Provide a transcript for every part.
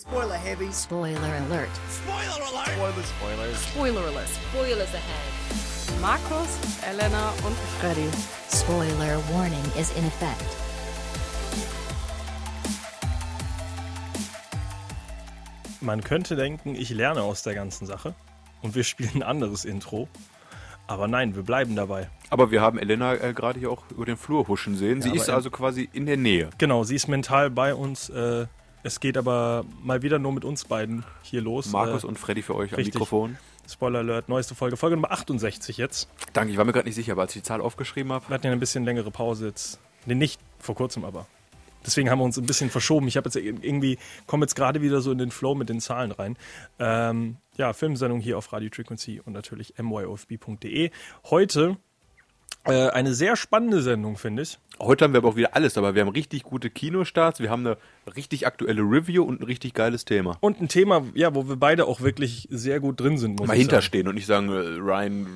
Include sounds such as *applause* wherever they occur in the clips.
Spoiler heavy. Spoiler alert. Spoiler alert. Spoiler, spoilers. Spoiler alert. Spoilers ahead. Markus, Elena und Freddy. Spoiler warning is in effect. Man könnte denken, ich lerne aus der ganzen Sache und wir spielen ein anderes Intro. Aber nein, wir bleiben dabei. Aber wir haben Elena äh, gerade hier auch über den Flur huschen sehen. Sie aber ist also quasi in der Nähe. Genau, sie ist mental bei uns. Äh, es geht aber mal wieder nur mit uns beiden hier los. Markus äh, und Freddy für euch am richtig. Mikrofon. Spoiler Alert, neueste Folge. Folge Nummer 68 jetzt. Danke, ich war mir gerade nicht sicher, aber als ich die Zahl aufgeschrieben habe. Wir hatten ja ein bisschen längere Pause jetzt. Nee, nicht vor kurzem aber. Deswegen haben wir uns ein bisschen verschoben. Ich habe jetzt irgendwie, komme jetzt gerade wieder so in den Flow mit den Zahlen rein. Ähm, ja, Filmsendung hier auf Radio Frequency und natürlich myofb.de. Heute äh, eine sehr spannende Sendung, finde ich. Heute haben wir aber auch wieder alles, aber wir haben richtig gute Kinostarts, wir haben eine richtig aktuelle Review und ein richtig geiles Thema. Und ein Thema, ja, wo wir beide auch wirklich sehr gut drin sind, muss Mal hinterstehen und nicht sagen, äh, Ryan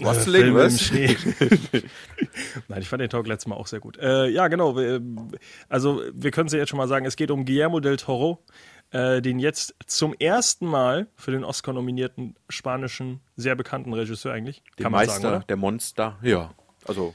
Äh, Filme im was? *laughs* Nein, ich fand den Talk letztes Mal auch sehr gut. Äh, ja, genau. wir- Also, wir können es ja jetzt schon mal sagen, es geht um Guillermo del Toro, äh, den jetzt zum ersten Mal für den Oscar nominierten spanischen, sehr bekannten Regisseur eigentlich. Der kann man Meister, sagen, oder? der Monster, ja. Also,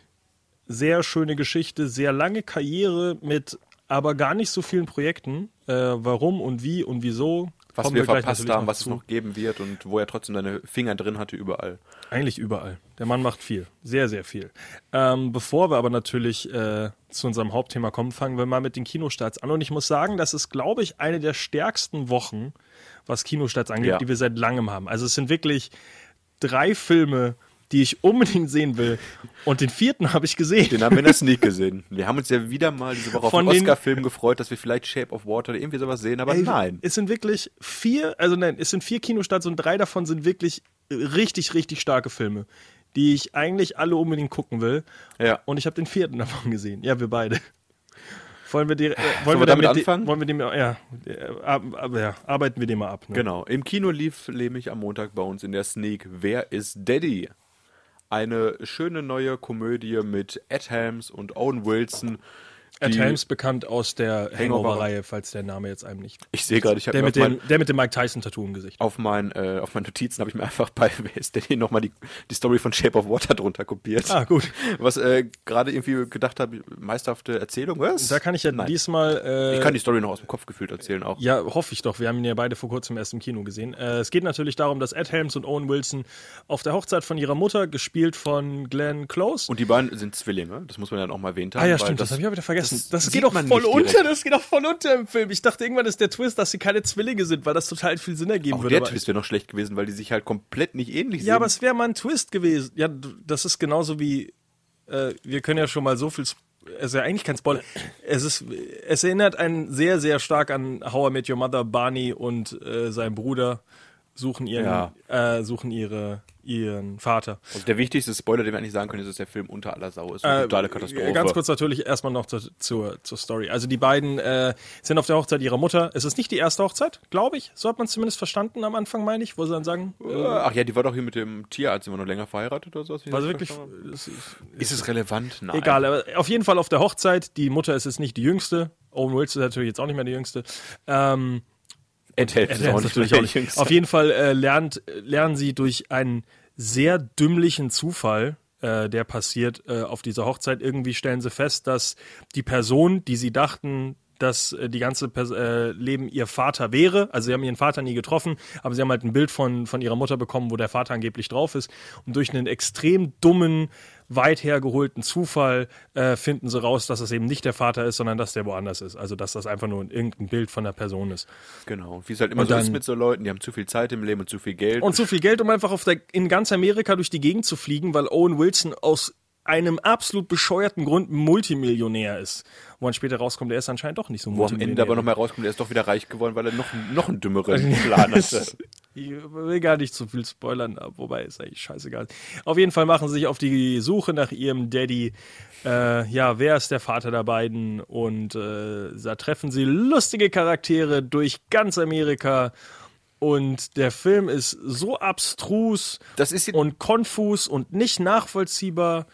Sehr schöne Geschichte, sehr lange Karriere mit aber gar nicht so vielen Projekten. Äh, warum und wie und wieso. was kommen wir gleich verpasst haben, was zu. es noch geben wird und wo er trotzdem seine Finger drin hatte überall. Eigentlich überall. Der Mann macht viel. Sehr, sehr viel. Ähm, bevor wir aber natürlich äh, zu unserem Hauptthema kommen, fangen wir mal mit den Kinostarts an. Und ich muss sagen, das ist, glaube ich, eine der stärksten Wochen, was Kinostarts angeht, Ja. die wir seit langem haben. Also es sind wirklich drei Filme, die ich unbedingt sehen will. Und den vierten habe ich gesehen. Den haben wir in der Sneak gesehen. Wir haben uns ja wieder mal diese Woche auf Von den den- Oscar-Film gefreut, dass wir vielleicht Shape of Water oder irgendwie sowas sehen, aber Ey, nein. Es sind wirklich vier, also nein, es sind vier Kinostarts und drei davon sind wirklich richtig, richtig starke Filme, die ich eigentlich alle unbedingt gucken will. Ja. Und ich habe den vierten davon gesehen. Ja, wir beide. Wollen wir, die, äh, wollen wir damit anfangen? Wollen wir dem, ja, äh, ab, ab, ja, arbeiten wir den mal ab. Ne? Genau. Im Kino lief nämlich am Montag bei uns in der Sneak Wer ist Daddy? Eine schöne neue Komödie mit Ed Helms und Owen Wilson. Ed die- Helms bekannt aus der Hangover- Hangover-Reihe, falls der Name jetzt einem nicht. Ich sehe gerade, ich habe Der mit, mein, der mit dem Mike Tyson-Tattoo im Gesicht. auf, mein, äh, auf meinen Notizen habe ich mir *laughs* einfach bei Daddy nochmal die, die Story von Shape of Water drunter kopiert. Ah, gut. Was äh, gerade irgendwie gedacht habe, meisterhafte Erzählung, was? Da kann ich ja Nein. diesmal. Äh, Ich kann die Story noch aus dem Kopf gefühlt erzählen auch. Ja, hoffe ich doch. Wir haben ihn ja beide vor kurzem erst im Kino gesehen. Äh, es geht natürlich darum, dass Ed Helms und Owen Wilson auf der Hochzeit von ihrer Mutter, gespielt von Glenn Close. Und die beiden sind Zwillinge, das muss man dann auch mal erwähnt haben. ah ja, stimmt, das, habe ich auch wieder vergessen. Das Das, sieht geht doch voll unter, direkt. das geht doch voll unter im Film. Ich dachte, irgendwann ist der Twist, dass sie keine Zwillinge sind, weil das total viel Sinn ergeben Auch würde. der aber- Twist wäre noch schlecht gewesen, weil die sich halt komplett nicht ähnlich Ja, aber sehen. es wäre mal ein Twist gewesen. Ja, das ist genauso wie, äh, wir können ja schon mal so viel, es ist ja eigentlich kein Spoiler. Es ist, es erinnert einen sehr, sehr stark an How I Met Your Mother. Barney und äh, sein Bruder suchen ihren, Ja. äh, suchen ihre, ihren Vater. Also der wichtigste Spoiler, den wir eigentlich sagen können, ist, dass der Film unter aller Sau ist. Eine Äh, totale Katastrophe. Ganz kurz natürlich erstmal noch zur, zur, zur Story. Also die beiden äh, sind auf der Hochzeit ihrer Mutter. Es ist nicht die erste Hochzeit, glaube ich. So hat man es zumindest verstanden am Anfang, meine ich, wo sie dann sagen, äh, Ach ja, die war doch hier mit dem Tierarzt immer noch länger verheiratet oder so. war sie wirklich, es ist, Ist es relevant? Nein. Egal, aber auf jeden Fall auf der Hochzeit. Die Mutter ist jetzt nicht die jüngste. Owen Wilson ist natürlich jetzt auch nicht mehr die jüngste. Ähm, Ed Helms ist auch nicht natürlich auch nicht. Auf jeden Fall äh, lernt, lernen sie durch einen sehr dümmlichen Zufall, äh, der passiert äh, auf dieser Hochzeit. Irgendwie stellen sie fest, dass die Person, die sie dachten, dass äh, die ganze Pers äh, Leben ihr Vater wäre. Also sie haben ihren Vater nie getroffen, aber sie haben halt ein Bild von, von ihrer Mutter bekommen, wo der Vater angeblich drauf ist. Und durch einen extrem dummen, weit hergeholten Zufall äh, finden sie raus, dass es eben nicht der Vater ist, sondern dass der woanders ist. Also dass das einfach nur irgendein Bild von der Person ist. Genau. Wie es halt immer Und so ist dann- mit so Leuten, die haben zu viel Zeit im Leben und zu viel Geld. Und zu viel Geld, um einfach auf der, in ganz Amerika durch die Gegend zu fliegen, weil Owen Wilson aus einem absolut bescheuerten Grund Multimillionär ist. Wo dann später rauskommt, er ist anscheinend doch nicht so wo am Ende aber nochmal rauskommt, er ist doch wieder reich geworden, weil er noch, noch einen dümmeren *laughs* Plan hatte. Ich will gar nicht zu viel spoilern, wobei ist eigentlich scheißegal. Auf jeden Fall machen sie sich auf die Suche nach ihrem Daddy. Äh, ja, wer ist der Vater der beiden? Und äh, da treffen sie lustige Charaktere durch ganz Amerika. Und der Film ist so abstrus Das ist, und konfus und nicht nachvollziehbar.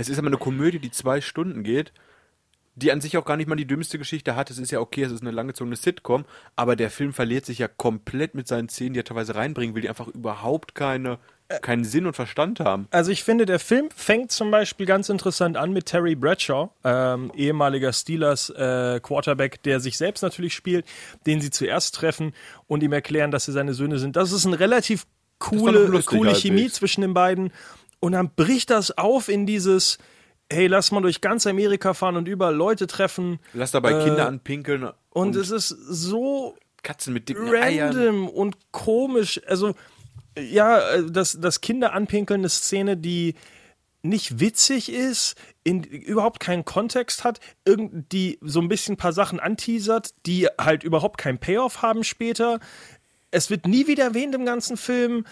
Es ist aber eine Komödie, die zwei Stunden geht. die an sich auch gar nicht mal die dümmste Geschichte hat. Es ist ja okay, es ist eine langgezogene Sitcom, aber der Film verliert sich ja komplett mit seinen Szenen, die er teilweise reinbringen will, die einfach überhaupt keine, keinen Sinn und Verstand haben. Also ich finde, der Film fängt zum Beispiel ganz interessant an mit Terry Bradshaw, ähm, ehemaliger Steelers äh, Quarterback, der sich selbst natürlich spielt, den sie zuerst treffen und ihm erklären, dass sie seine Söhne sind. Das ist eine relativ coole, lustig coole. Chemie zwischen den beiden. Und dann bricht das auf in dieses, hey, lass mal durch ganz Amerika fahren und überall Leute treffen. Lass dabei Äh, Kinder anpinkeln und, Und, es ist so Katzen mit dicken Eiern. random und komisch. Also, ja, äh, das, das Kinder anpinkeln, eine Szene, die nicht witzig ist, in, überhaupt keinen Kontext hat, irgend, die so ein bisschen ein paar Sachen anteasert, die halt überhaupt keinen Payoff haben später. Es wird nie wieder erwähnt im ganzen Film.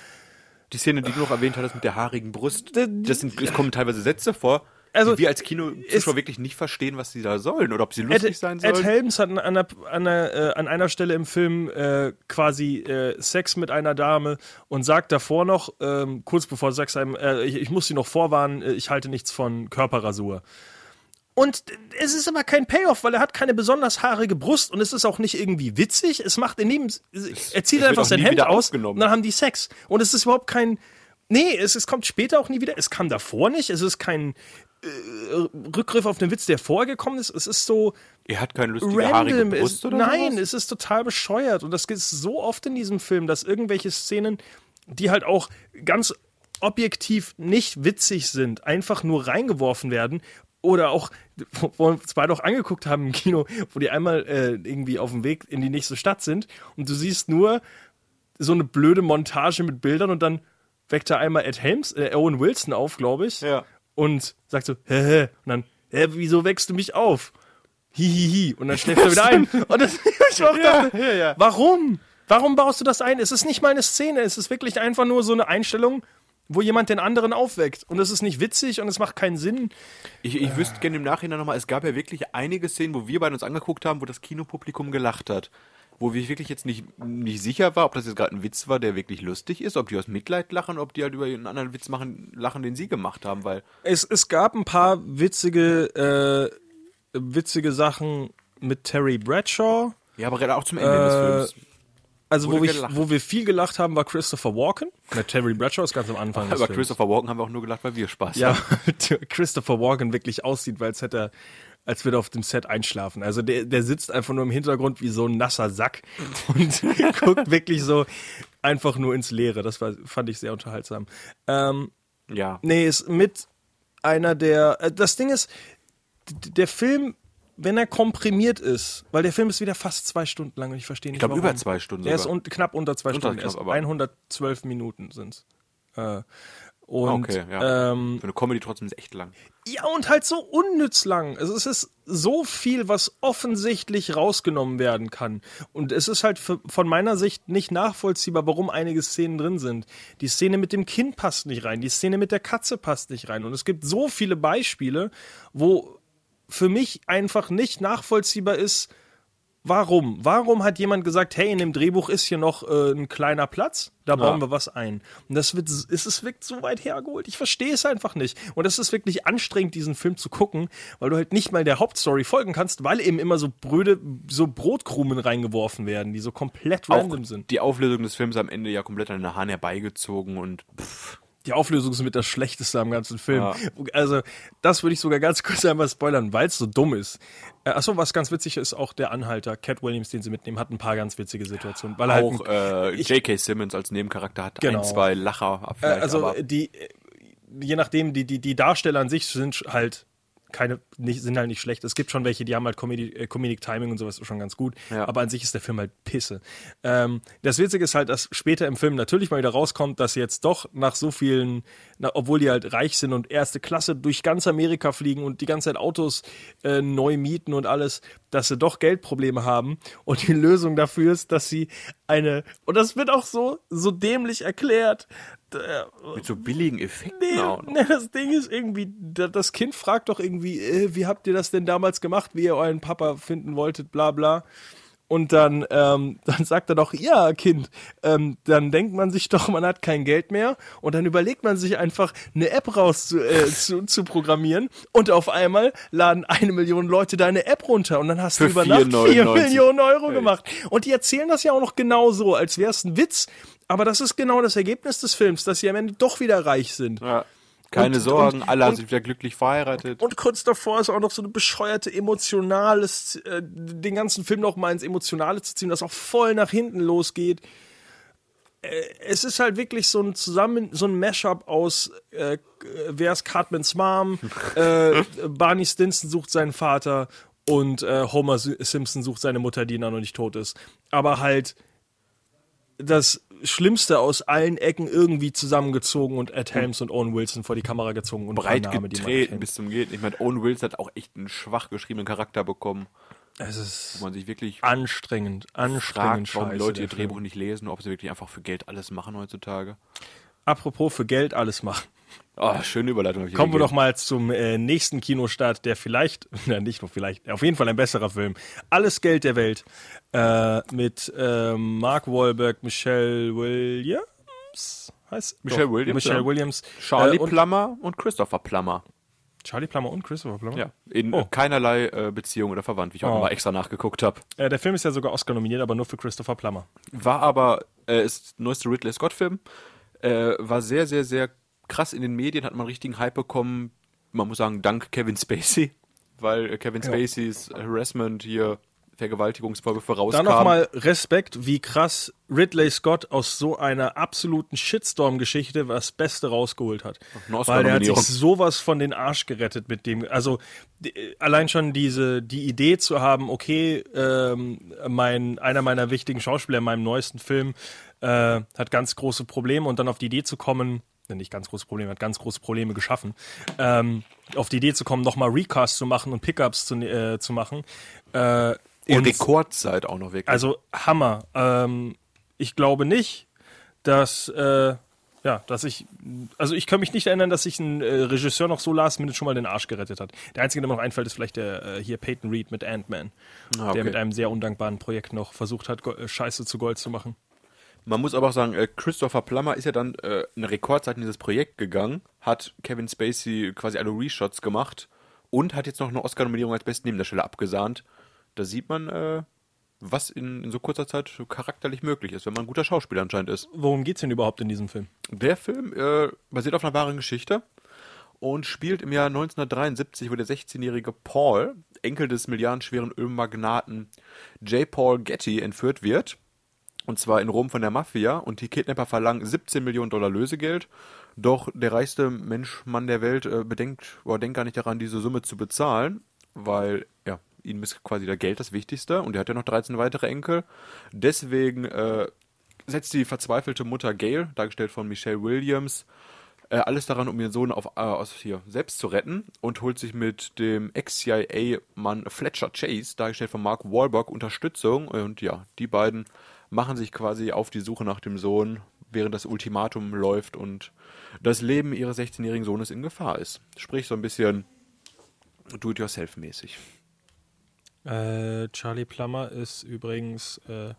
Die Szene, die du noch erwähnt hattest mit der haarigen Brust, D- das sind, es kommen teilweise Sätze vor, Also, die wir als Kinozuschauer wirklich nicht verstehen, was sie da sollen oder ob sie Ed, lustig sein Ed sollen. Helms hat an einer, an einer, äh, an einer Stelle im Film äh, quasi äh, Sex mit einer Dame und sagt davor noch, ähm, kurz bevor Sex einem, äh, ich, ich muss sie noch vorwarnen, äh, ich halte nichts von Körperrasur. Und es ist aber kein Payoff, weil er hat keine besonders haarige Brust und es ist auch nicht irgendwie witzig. Es macht in dem, er zieht einfach sein Hemd aus und dann haben die Sex. Und es ist überhaupt kein, nee, es, es kommt später auch nie wieder. Es kam davor nicht. Es ist kein äh, Rückgriff auf den Witz, der vorgekommen ist. Es ist so, er hat keine lustige haarige random Brust ist, oder Nein, sowas? es ist total bescheuert. Und das gibt es so oft in diesem Film, dass irgendwelche Szenen, die halt auch ganz objektiv nicht witzig sind, einfach nur reingeworfen werden. Oder auch, wo wir uns beide auch angeguckt haben im Kino, wo die einmal äh, irgendwie auf dem Weg in die nächste Stadt sind und du siehst nur so eine blöde Montage mit Bildern und dann weckt er einmal Ed Helms, äh, Owen Wilson auf, glaube ich. Ja. Und sagt so, hä, hä. Und dann, hä, wieso wächst du mich auf? Hihihi. Und dann schläft er wieder ein. *laughs* Und das, *laughs* ich auch dachte, ja, ja. warum? Warum baust du das ein? Es ist nicht mal eine Szene, es ist wirklich einfach nur so eine Einstellung, wo jemand den anderen aufweckt. Und es ist nicht witzig und es macht keinen Sinn. Ich, ich wüsste gerne im Nachhinein nochmal, es gab ja wirklich einige Szenen, wo wir beide uns angeguckt haben, wo das Kinopublikum gelacht hat. Wo ich wirklich jetzt nicht, nicht sicher war, ob das jetzt gerade ein Witz war, der wirklich lustig ist, ob die aus Mitleid lachen, ob die halt über einen anderen Witz machen, lachen, den sie gemacht haben, weil Es, es gab ein paar witzige, äh, witzige Sachen mit Terry Bradshaw. ja, aber gerade auch zum Ende des Äh, Films. Also, wo, gelacht. wo wir viel gelacht haben, war Christopher Walken. Na, Terry Bradshaw ist ganz am Anfang. Über Films. Christopher Walken haben wir auch nur gelacht, weil wir Spaß ja, haben. *laughs* Christopher Walken wirklich aussieht, weil als hätte er, als würde er auf dem Set einschlafen. Also der, der sitzt einfach nur im Hintergrund wie so ein nasser Sack *laughs* und *laughs* guckt wirklich so einfach nur ins Leere. Das war, fand ich sehr unterhaltsam. Ähm, Ja. nee, ist mit einer der. Äh, das Ding ist, der Film, wenn er komprimiert ist, weil der Film ist wieder fast zwei Stunden lang und ich verstehe nicht. Ich glaube, über zwei Stunden Der ist un knapp unter zwei Unter Stunden. Ist knapp, aber- 112 Minuten sind's. Äh, und okay, ja. ähm, Für eine Comedy trotzdem ist echt lang. ja, und halt so unnütz lang. Also es ist so viel, was offensichtlich rausgenommen werden kann. Und es ist halt für, von meiner Sicht nicht nachvollziehbar, warum einige Szenen drin sind. Die Szene mit dem Kind passt nicht rein, die Szene mit der Katze passt nicht rein. Und es gibt so viele Beispiele, wo für mich einfach nicht nachvollziehbar ist, Warum? Warum hat jemand gesagt, hey, in dem Drehbuch ist hier noch äh, ein kleiner Platz, da bauen wir was ein? Und das wird, es ist wirkt so weit hergeholt. Ich verstehe es einfach nicht. Und es ist wirklich anstrengend, diesen Film zu gucken, weil du halt nicht mal der Hauptstory folgen kannst, weil eben immer so Bröde, so Brotkrumen reingeworfen werden, die so komplett Auch random sind. die Auflösung des Films am Ende ja komplett an den Haaren herbeigezogen und pff, Die Auflösung ist mit das Schlechteste am ganzen Film. Ja. Also, das würde ich sogar ganz *laughs* kurz einmal spoilern, weil es so dumm ist. Äh, achso, was ganz witzig ist, auch der Anhalter, Cat Williams, den sie mitnehmen, hat ein paar ganz witzige Situationen. Weil er auch halt äh, J.K. Simmons als Nebencharakter hat Genau. ein, zwei Lacher Äh, also die, äh, je nachdem, die, die, die Darsteller an sich sind halt keine, nicht, sind halt nicht schlecht. Es gibt schon welche, die haben halt Comedy, äh, Comedic Timing und sowas schon ganz gut. Ja. Aber an sich ist der Film halt Pisse. Ähm, das Witzige ist halt, dass später im Film natürlich mal wieder rauskommt, dass jetzt doch nach so vielen, na, obwohl die halt reich sind und erste Klasse durch ganz Amerika fliegen und die ganze Zeit Autos äh, neu mieten und alles, dass sie doch Geldprobleme haben. Und die Lösung dafür ist, dass sie eine, und das wird auch so, so dämlich erklärt, mit so billigen Effekten Nee, auch noch. nee, das Ding ist irgendwie, da- das Kind fragt doch irgendwie, äh, wie habt ihr das denn damals gemacht, wie ihr euren Papa finden wolltet, bla bla. Und dann, ähm, *laughs* dann sagt er doch, ja, Kind, ähm, dann denkt man sich doch, man hat kein Geld mehr und dann überlegt man sich einfach, eine App raus zu, äh, *laughs* zu, zu programmieren und auf einmal laden eine Million Leute deine App runter und dann hast Für du über Nacht 4,99. vier Millionen Euro Hey. gemacht. Und die erzählen das ja auch noch genau so, als wäre es ein Witz. Aber das ist genau das Ergebnis des Films, dass sie am Ende doch wieder reich sind. Ja. Keine Und- Sorgen, und- alle und- sind wieder glücklich verheiratet. Und kurz davor ist auch noch so eine bescheuerte emotionales, äh, den ganzen Film noch mal ins Emotionale zu ziehen, das auch voll nach hinten losgeht. Äh, es ist halt wirklich so ein zusammen, so ein Mashup aus äh, wer ist Cartmans Mom, *laughs* äh, Barney Stinson sucht seinen Vater und äh, Homer Simpson sucht seine Mutter, die noch nicht tot ist. Aber halt das Schlimmste aus allen Ecken irgendwie zusammengezogen und Ed Helms und Owen Wilson vor die Kamera gezogen und Breit man getreten bis zum Geht. Ich meine, Owen Wilson hat auch echt einen schwach geschriebenen Charakter bekommen, Es ist wo man sich wirklich anstrengend, anstrengend fragt, warum scheiße, Leute ihr der Film. Drehbuch nicht lesen, ob sie wirklich einfach für Geld alles machen heutzutage. Apropos für Geld alles machen. Oh, schöne Überleitung. Kommen wir doch mal zum äh, nächsten Kinostart, der vielleicht, *laughs* na nicht nur vielleicht, auf jeden Fall ein besserer Film. Alles Geld der Welt äh, mit ähm, Mark Wahlberg, Michelle Williams, heißt Michelle Doch, Williams, Michelle. Williams, Charlie äh, und Plummer und Christopher Plummer. Charlie Plummer und Christopher Plummer. Ja, in Oh. keinerlei äh, Beziehung oder verwandt, wie ich auch Oh. mal extra nachgeguckt habe. Äh, der Film ist ja sogar Oscar nominiert, aber nur für Christopher Plummer. War aber, äh, ist neueste Ridley Scott-Film. Äh, war sehr, sehr, sehr krass in den Medien, hat man einen richtigen Hype bekommen. Man muss sagen, dank Kevin Spacey, *laughs* weil äh, Kevin Ja. Spaceys Harassment hier, Vergewaltigungsvorwürfe rauskam. nochmal Respekt, wie krass Ridley Scott aus so einer absoluten Shitstorm-Geschichte das Beste rausgeholt hat. Weil der hat sich sowas von den Arsch gerettet mit dem. Also die, allein schon diese die Idee zu haben, okay, ähm, mein einer meiner wichtigen Schauspieler in meinem neuesten Film äh, hat ganz große Probleme und dann auf die Idee zu kommen, nicht ganz große Probleme, hat ganz große Probleme geschaffen, ähm, auf die Idee zu kommen, nochmal Recast zu machen und Pickups zu, äh, zu machen. Äh, in und- Rekordzeit auch noch wirklich. also Hammer. Ähm, ich glaube nicht, dass äh, ja, dass ich also ich kann mich nicht erinnern, dass sich ein äh, Regisseur noch so last minute schon mal den Arsch gerettet hat. Der einzige, der mir noch einfällt, ist vielleicht der äh, hier Peyton Reed mit Ant-Man, Ah, okay. der mit einem sehr undankbaren Projekt noch versucht hat, äh, Scheiße zu Gold zu machen. Man muss aber auch sagen, äh, Christopher Plummer ist ja dann äh, eine Rekordzeit in dieses Projekt gegangen, hat Kevin Spacey quasi alle Reshots gemacht und hat jetzt noch eine Oscar-Nominierung als besten Nebendarsteller abgesahnt. Da sieht man, äh, was in, in so kurzer Zeit charakterlich möglich ist, wenn man ein guter Schauspieler anscheinend ist. Worum geht's denn überhaupt in diesem Film? Der Film äh, basiert auf einer wahren Geschichte und spielt im Jahr 1973, wo der 16-jährige Paul, Enkel des milliardenschweren Ölmagnaten J. Paul Getty, entführt wird. Und zwar in Rom von der Mafia. Und die Kidnapper verlangen 17 Millionen Dollar Lösegeld. Doch der reichste Mensch, Mann der Welt, äh, bedenkt oder denkt gar nicht daran, diese Summe zu bezahlen, weil ja, ihm ist quasi der Geld das Wichtigste und er hat ja noch 13 weitere Enkel. Deswegen äh, setzt die verzweifelte Mutter Gail, dargestellt von Michelle Williams, äh, alles daran, um ihren Sohn auf, äh, aus hier selbst zu retten und holt sich mit dem Ex-CIA-Mann Fletcher Chase, dargestellt von Mark Wahlberg, Unterstützung. Und ja, die beiden machen sich quasi auf die Suche nach dem Sohn, während das Ultimatum läuft und das Leben ihres 16-jährigen Sohnes in Gefahr ist. Sprich so ein bisschen do-it-yourself-mäßig. Äh, Charlie Plummer ist übrigens äh,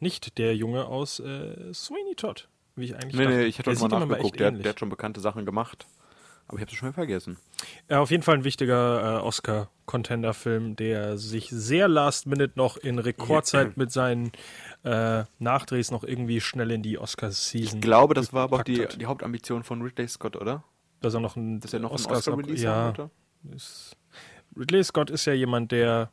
nicht der Junge aus äh, Sweeney Todd, wie ich eigentlich Nee, dachte. nee, ich hatte Der mal nachgeguckt. Der, der hat schon bekannte Sachen gemacht. Aber ich habe es schon vergessen. Ja, auf jeden Fall ein wichtiger äh, Oscar-Contender-Film, der sich sehr last minute noch in Rekordzeit mit seinen äh, Nachdrehs noch irgendwie schnell in die Oscar-Season Ich glaube, das war aber auch die, die Hauptambition von Ridley Scott, oder? dass er noch ein Dass er noch Oscars einen noch- Oscar-Release ja, haben ist, Ridley Scott ist ja jemand, der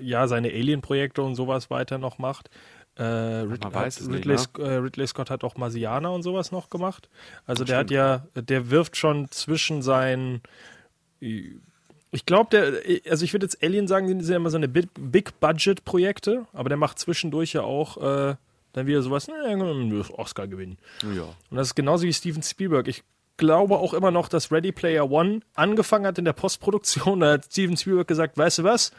ja seine Alien-Projekte und sowas weiter noch macht. Äh, Rid hat, es nicht, Ridley, ne? Äh, Ridley Scott hat auch Marsianer und sowas noch gemacht. Also der hat ja, der wirft schon zwischen seinen ich glaube, der, also ich würde jetzt Alien sagen, die sind ja immer so eine Big- Big-Budget-Projekte, aber der macht zwischendurch ja auch äh, dann wieder sowas, ne, Oscar gewinnen. Ja. Und das ist genauso wie Steven Spielberg. Ich glaube auch immer noch, dass Ready Player One angefangen hat in der Postproduktion. Da hat Steven Spielberg gesagt, weißt du was?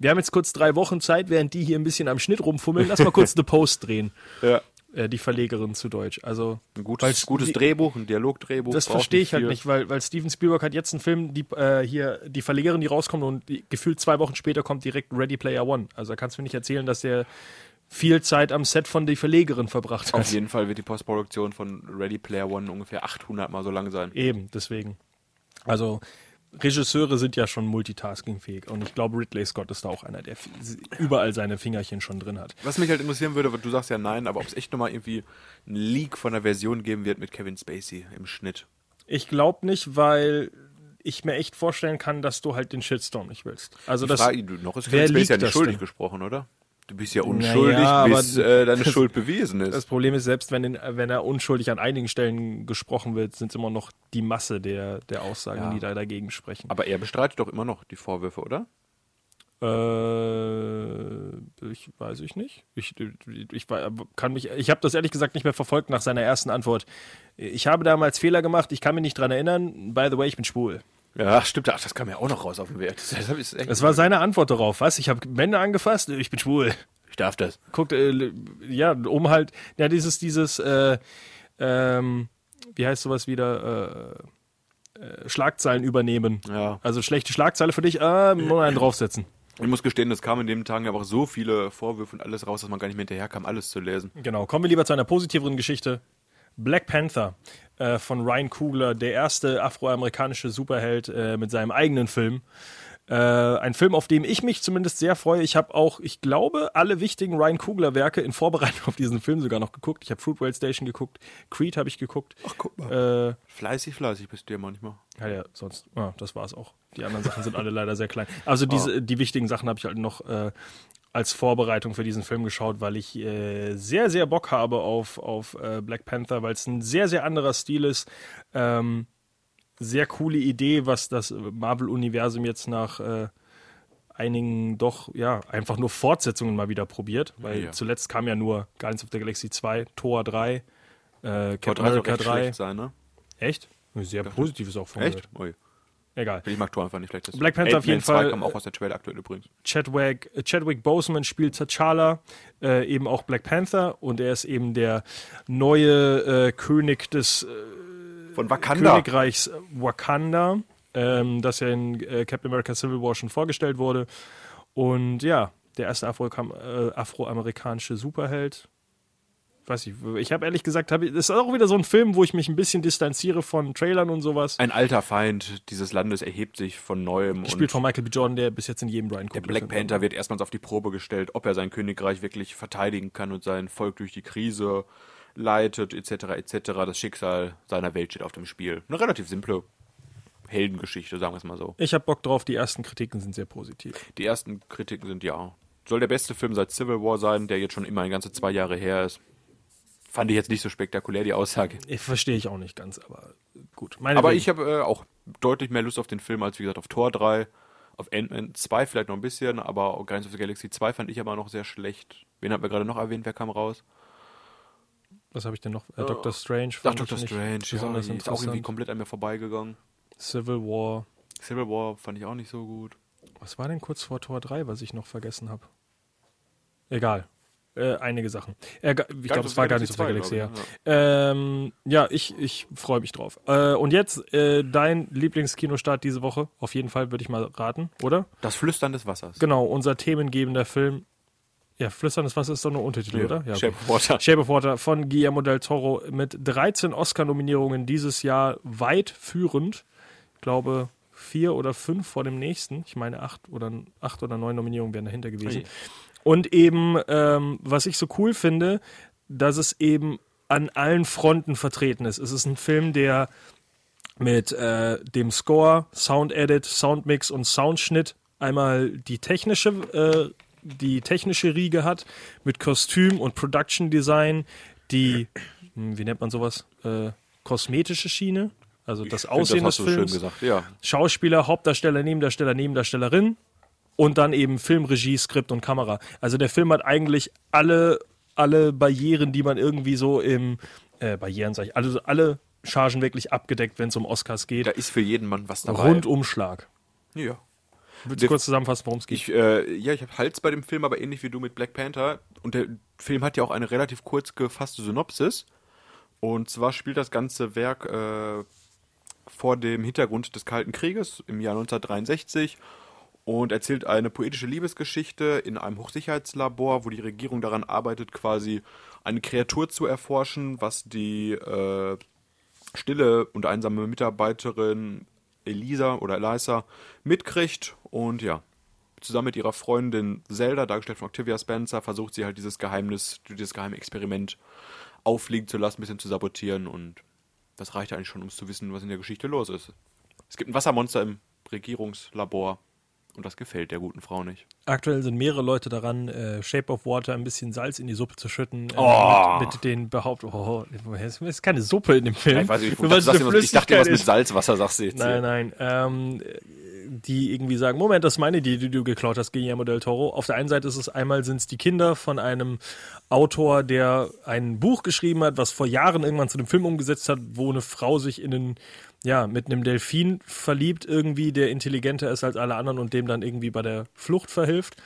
Wir haben jetzt kurz drei Wochen Zeit, während die hier ein bisschen am Schnitt rumfummeln. Lass mal kurz *laughs* The Post drehen. Ja. äh, die Verlegerin zu Deutsch. Also Ein gutes, gutes Drehbuch, ein Dialogdrehbuch. Das verstehe ich halt viel. nicht, weil, weil Steven Spielberg hat jetzt einen Film, die, äh, hier, die Verlegerin, die rauskommt und die, gefühlt zwei Wochen später kommt direkt Ready Player One. Also da kannst du mir nicht erzählen, dass der viel Zeit am Set von die Verlegerin verbracht hat. Auf jeden Fall wird die Postproduktion von Ready Player One ungefähr 800 Mal so lang sein. Eben, deswegen. Also Regisseure sind ja schon multitaskingfähig und ich glaube, Ridley Scott ist da auch einer, der überall seine Fingerchen schon drin hat. Was mich halt interessieren würde, du sagst ja nein, aber ob es echt nochmal irgendwie einen Leak von der Version geben wird mit Kevin Spacey im Schnitt. Ich glaube nicht, weil ich mir echt vorstellen kann, dass du halt den Shitstorm nicht willst. Also Die das, Frage, du, noch ist Kevin Spacey ja nicht schuldig denn? gesprochen, oder? Du bist ja unschuldig, Naja, bis äh, deine das- Schuld bewiesen ist. Das Problem ist, selbst wenn, wenn er unschuldig an einigen Stellen gesprochen wird, sind es immer noch die Masse der, der Aussagen, Ja. die da dagegen sprechen. aber er bestreitet doch immer noch die Vorwürfe, oder? Äh, ich weiß ich nicht. Ich, ich kann mich, ich habe das ehrlich gesagt nicht mehr verfolgt nach seiner ersten Antwort. Ich habe damals Fehler gemacht, ich kann mich nicht dran erinnern. By the way, ich bin schwul. Ja, stimmt. Ach, das kam ja auch noch raus auf dem Wert. *laughs* Das echt Das war seine Antwort darauf. Was? Ich habe Männer angefasst? Ich bin schwul. ich darf das. Guckt, äh, ja, um halt, ja, dieses, dieses, äh, ähm, wie heißt sowas wieder, äh, äh, Schlagzeilen übernehmen. Ja. Also schlechte Schlagzeile für dich, ah, muss einen draufsetzen. Ich muss gestehen, es kamen in den Tagen aber auch so viele Vorwürfe und alles raus, dass man gar nicht mehr hinterherkam, alles zu lesen. Genau, kommen wir lieber zu einer positiveren Geschichte. Black Panther äh, von Ryan Coogler, der erste afroamerikanische Superheld äh, mit seinem eigenen Film. Äh, ein Film, auf dem ich mich zumindest sehr freue. Ich habe auch, ich glaube, alle wichtigen Ryan Coogler-Werke in Vorbereitung *laughs* auf diesen Film sogar noch geguckt. Ich habe Fruitvale Station geguckt, Creed habe ich geguckt. Ach, guck mal. Äh, Fleißig, fleißig bist du ja manchmal. ja, ja, sonst, ja, das war's auch. Die anderen Sachen sind alle *laughs* leider sehr klein. Also diese, die wichtigen Sachen habe ich halt noch äh, als Vorbereitung für diesen Film geschaut, weil ich äh, sehr, sehr Bock habe auf, auf äh, Black Panther, weil es ein sehr, sehr anderer Stil ist. Ähm, sehr coole Idee, was das Marvel-Universum jetzt nach äh, einigen doch, ja, einfach nur Fortsetzungen mal wieder probiert, weil Ja. zuletzt kam ja nur Guardians of the Galaxy 2, Thor 3, äh, Captain America recht 3. schlecht sein, ne? Echt? Sehr positiv ist auch formuliert. Echt? Ui. Egal. Ich mag Tor einfach nicht schlecht. Black Panther auf jeden Ant-Man 2 Fall- kam auch aus der Trailer aktuell übrigens. Chadwick, äh, Chadwick Boseman spielt T'Challa, äh, eben auch Black Panther und er ist eben der neue äh, König des äh, Von Wakanda. Königreichs Wakanda, ähm, das ja in äh, Captain America Civil War schon vorgestellt wurde. Und ja, der erste Afro äh, afroamerikanische Superheld. Weiß ich, ich habe ehrlich gesagt, hab das ist auch wieder so ein Film, wo ich mich ein bisschen distanziere von Trailern und sowas. Ein alter Feind dieses Landes erhebt sich von neuem. Gespielt von Michael B. Jordan, der bis jetzt in jedem Ryan der Black Panther wird erstmals auf die Probe gestellt, ob er sein Königreich wirklich verteidigen kann und sein Volk durch die Krise leitet, etc., etc. Das Schicksal seiner Welt steht auf dem Spiel. Eine relativ simple Heldengeschichte, sagen wir es mal so. Ich habe Bock drauf, die ersten Kritiken sind sehr positiv. Die ersten Kritiken sind ja, soll der beste Film seit Civil War sein, der jetzt schon immer ein ganze zwei Jahre her ist. Fand ich jetzt nicht so spektakulär, die Aussage. Ich verstehe ich auch nicht ganz, aber gut. Meine Aber ich habe äh, auch deutlich mehr Lust auf den Film als, wie gesagt, auf Tor 3. Auf Ant-Man 2 vielleicht noch ein bisschen, aber Guardians of the Galaxy 2 fand ich aber noch sehr schlecht. Wen hat wir gerade noch erwähnt? Wer kam raus? Was habe ich denn noch? Äh, Doctor Strange. Ach, Doctor Strange. Ja, ist auch irgendwie komplett an mir vorbeigegangen. Civil War. Civil War fand ich auch nicht so gut. Was war denn kurz vor Tor 3, was ich noch vergessen habe? Egal. Äh, einige Sachen. Äh, ich glaube, of es the war gar nicht 2, Galaxy, glaub ja. Ähm, ja, ich, ich freue mich drauf. Äh, und jetzt äh, dein Lieblingskinostart diese Woche. Auf jeden Fall würde ich mal raten, oder? Das Flüstern des Wassers. Genau, unser themengebender Film. Ja, Flüsterndes Wasser ist doch nur Untertitel, oder? Ja, Shape of Water. Shape of Water von Guillermo del Toro mit 13 Oscar-Nominierungen dieses Jahr weit führend. Ich glaube, vier oder fünf vor dem nächsten. Ich meine, acht oder, acht oder neun Nominierungen wären dahinter gewesen. Ui. Und eben, ähm, was ich so cool finde, dass es eben an allen Fronten vertreten ist. Es ist ein Film, der mit äh, dem Score, Sound Edit, Soundmix und Soundschnitt einmal die technische, äh, die technische Riege hat, mit Kostüm und Production Design, die, hm, wie nennt man sowas, äh, kosmetische Schiene, also das Ich find, Aussehen das des Films. gesagt. Ja. Schauspieler, Hauptdarsteller, Nebendarsteller, Nebendarstellerin und dann eben Filmregie, Skript und Kamera. Also der Film hat eigentlich alle, alle Barrieren, die man irgendwie so im, äh, Barrieren sag ich, also alle Chargen wirklich abgedeckt, wenn es um Oscars geht. Da ist für jeden Mann was dabei. Rundumschlag. Ja. Willst du kurz zusammenfassen, worum es geht? Ich, äh, ja, ich habe Hals bei dem Film, aber ähnlich wie du mit Black Panther. Und der, Film hat ja auch eine relativ kurz gefasste Synopsis. Und zwar spielt das ganze Werk äh, vor dem Hintergrund des Kalten Krieges im Jahr 1963 und erzählt eine poetische Liebesgeschichte in einem Hochsicherheitslabor, wo die Regierung daran arbeitet, quasi eine Kreatur zu erforschen, was die äh, stille und einsame Mitarbeiterin Elisa oder Elisa mitkriegt. Und ja, zusammen mit ihrer Freundin Zelda, dargestellt von Octavia Spencer, versucht sie halt dieses Geheimnis, dieses geheime Experiment auffliegen zu lassen, ein bisschen zu sabotieren. Und das reicht eigentlich schon, um zu wissen, was in der Geschichte los ist. Es gibt ein Wassermonster im Regierungslabor und das gefällt der guten Frau nicht. Aktuell sind mehrere Leute daran, äh, Shape of Water ein bisschen Salz in die Suppe zu schütten. Äh, Oh. mit, mit den Behauptungen, oh, es ist keine Suppe in dem Film. Ich, weiß nicht, ich, dachte, es eine ich dachte, was mit. Salzwasser sagst du jetzt. Nein, nein. Ähm, die irgendwie sagen, Moment, das ist meine Idee, die du geklaut hast, Guillermo del Toro. Auf der einen Seite ist es einmal sind es die Kinder von einem Autor, der ein Buch geschrieben hat, was vor Jahren irgendwann zu dem Film umgesetzt hat, wo eine Frau sich in einen, ja, mit einem Delfin verliebt irgendwie, der intelligenter ist als alle anderen und dem dann irgendwie bei der Flucht verhilft.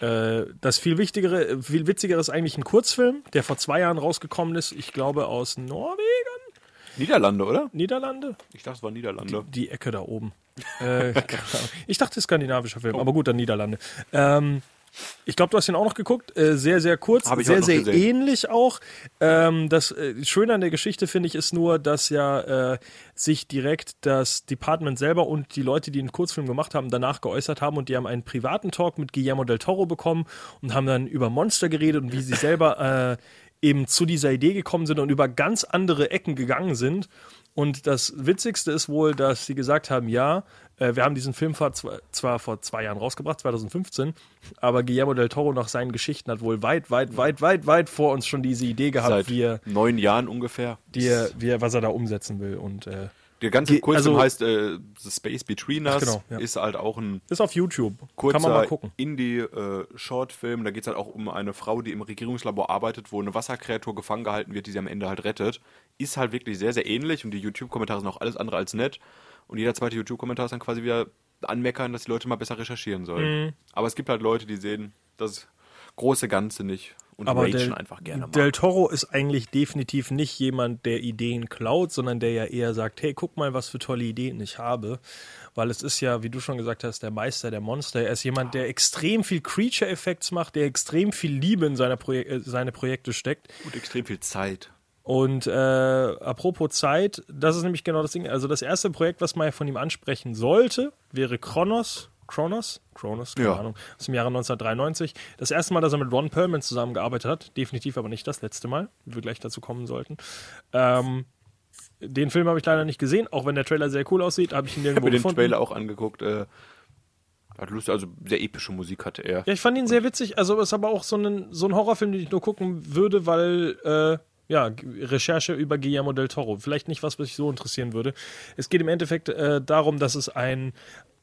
Äh, das viel wichtigere, viel witzigere ist eigentlich ein Kurzfilm, der vor zwei Jahren rausgekommen ist. Ich glaube aus Norwegen, Niederlande, oder? Niederlande Ich dachte, es war Niederlande. die Ecke da oben. äh, Ahnung. *laughs* ich dachte, skandinavischer Film, aber gut, dann Niederlande. Ähm, ich glaube, du hast ihn auch noch geguckt. Äh, sehr, sehr kurz. Hab ich sehr, sehr gesehen. ähnlich auch. Ähm, das äh, Schöne an der Geschichte, finde ich, ist nur, dass ja äh, sich direkt das Department selber und die Leute, die den Kurzfilm gemacht haben, danach geäußert haben und die haben einen privaten Talk mit Guillermo del Toro bekommen und haben dann über Monster geredet und wie sie selber äh, eben zu dieser Idee gekommen sind und über ganz andere Ecken gegangen sind. Und das Witzigste ist wohl, dass sie gesagt haben, ja, wir haben diesen Film zwar vor zwei Jahren rausgebracht, 2015, aber Guillermo del Toro nach seinen Geschichten hat wohl weit, weit, weit, weit, weit vor uns schon diese Idee gehabt, Seit wie er, neun Jahren ungefähr. die er, wie er, was er da umsetzen will. Und äh, Der ganze Die- Kurzfilm also- heißt äh, The Space Between Us. genau, ja. Ist halt auch ein ist auf YouTube. kurzer Kann man mal gucken. Indie-Shortfilm. da geht es halt auch um eine Frau, die im Regierungslabor arbeitet, wo eine Wasserkreatur gefangen gehalten wird, die sie am Ende halt rettet. Ist halt wirklich sehr, sehr ähnlich und die YouTube-Kommentare sind auch alles andere als nett. Und jeder zweite YouTube-Kommentar ist dann quasi wieder anmeckern, dass die Leute mal besser recherchieren sollen. Mhm. Aber es gibt halt Leute, die sehen das große Ganze nicht und Aber ragen del, einfach gerne mal. Del Toro ist eigentlich definitiv nicht jemand, der Ideen klaut, sondern der ja eher sagt, hey, guck mal, was für tolle Ideen ich habe. Weil es ist ja, wie du schon gesagt hast, der Meister der Monster. Er ist jemand, der extrem viel Creature-Effects macht, der extrem viel Liebe in seine, Projek äh, seine Projekte steckt. und extrem viel Zeit. Und äh, apropos Zeit, das ist nämlich genau das Ding. Also das erste Projekt, was man von ihm ansprechen sollte, wäre Kronos. Kronos? Kronos, keine Ja. Ahnung. Aus dem Jahre 1993. Das erste Mal, dass er mit Ron Perlman zusammengearbeitet hat. Definitiv aber nicht das letzte Mal, wie wir gleich dazu kommen sollten. Ähm, den Film habe ich leider nicht gesehen, auch wenn der Trailer sehr cool aussieht, habe ich ihn Ich nirgendwo habe mir den gefunden. Trailer auch angeguckt. Äh, hat Lust, also sehr epische Musik hatte er. Ja, ich fand ihn sehr witzig. Also ist aber auch so ein, so ein Horrorfilm, den ich nur gucken würde, weil äh, ja, Recherche über Guillermo del Toro. Vielleicht nicht was, was mich so interessieren würde. Es geht im Endeffekt äh, darum, dass es ein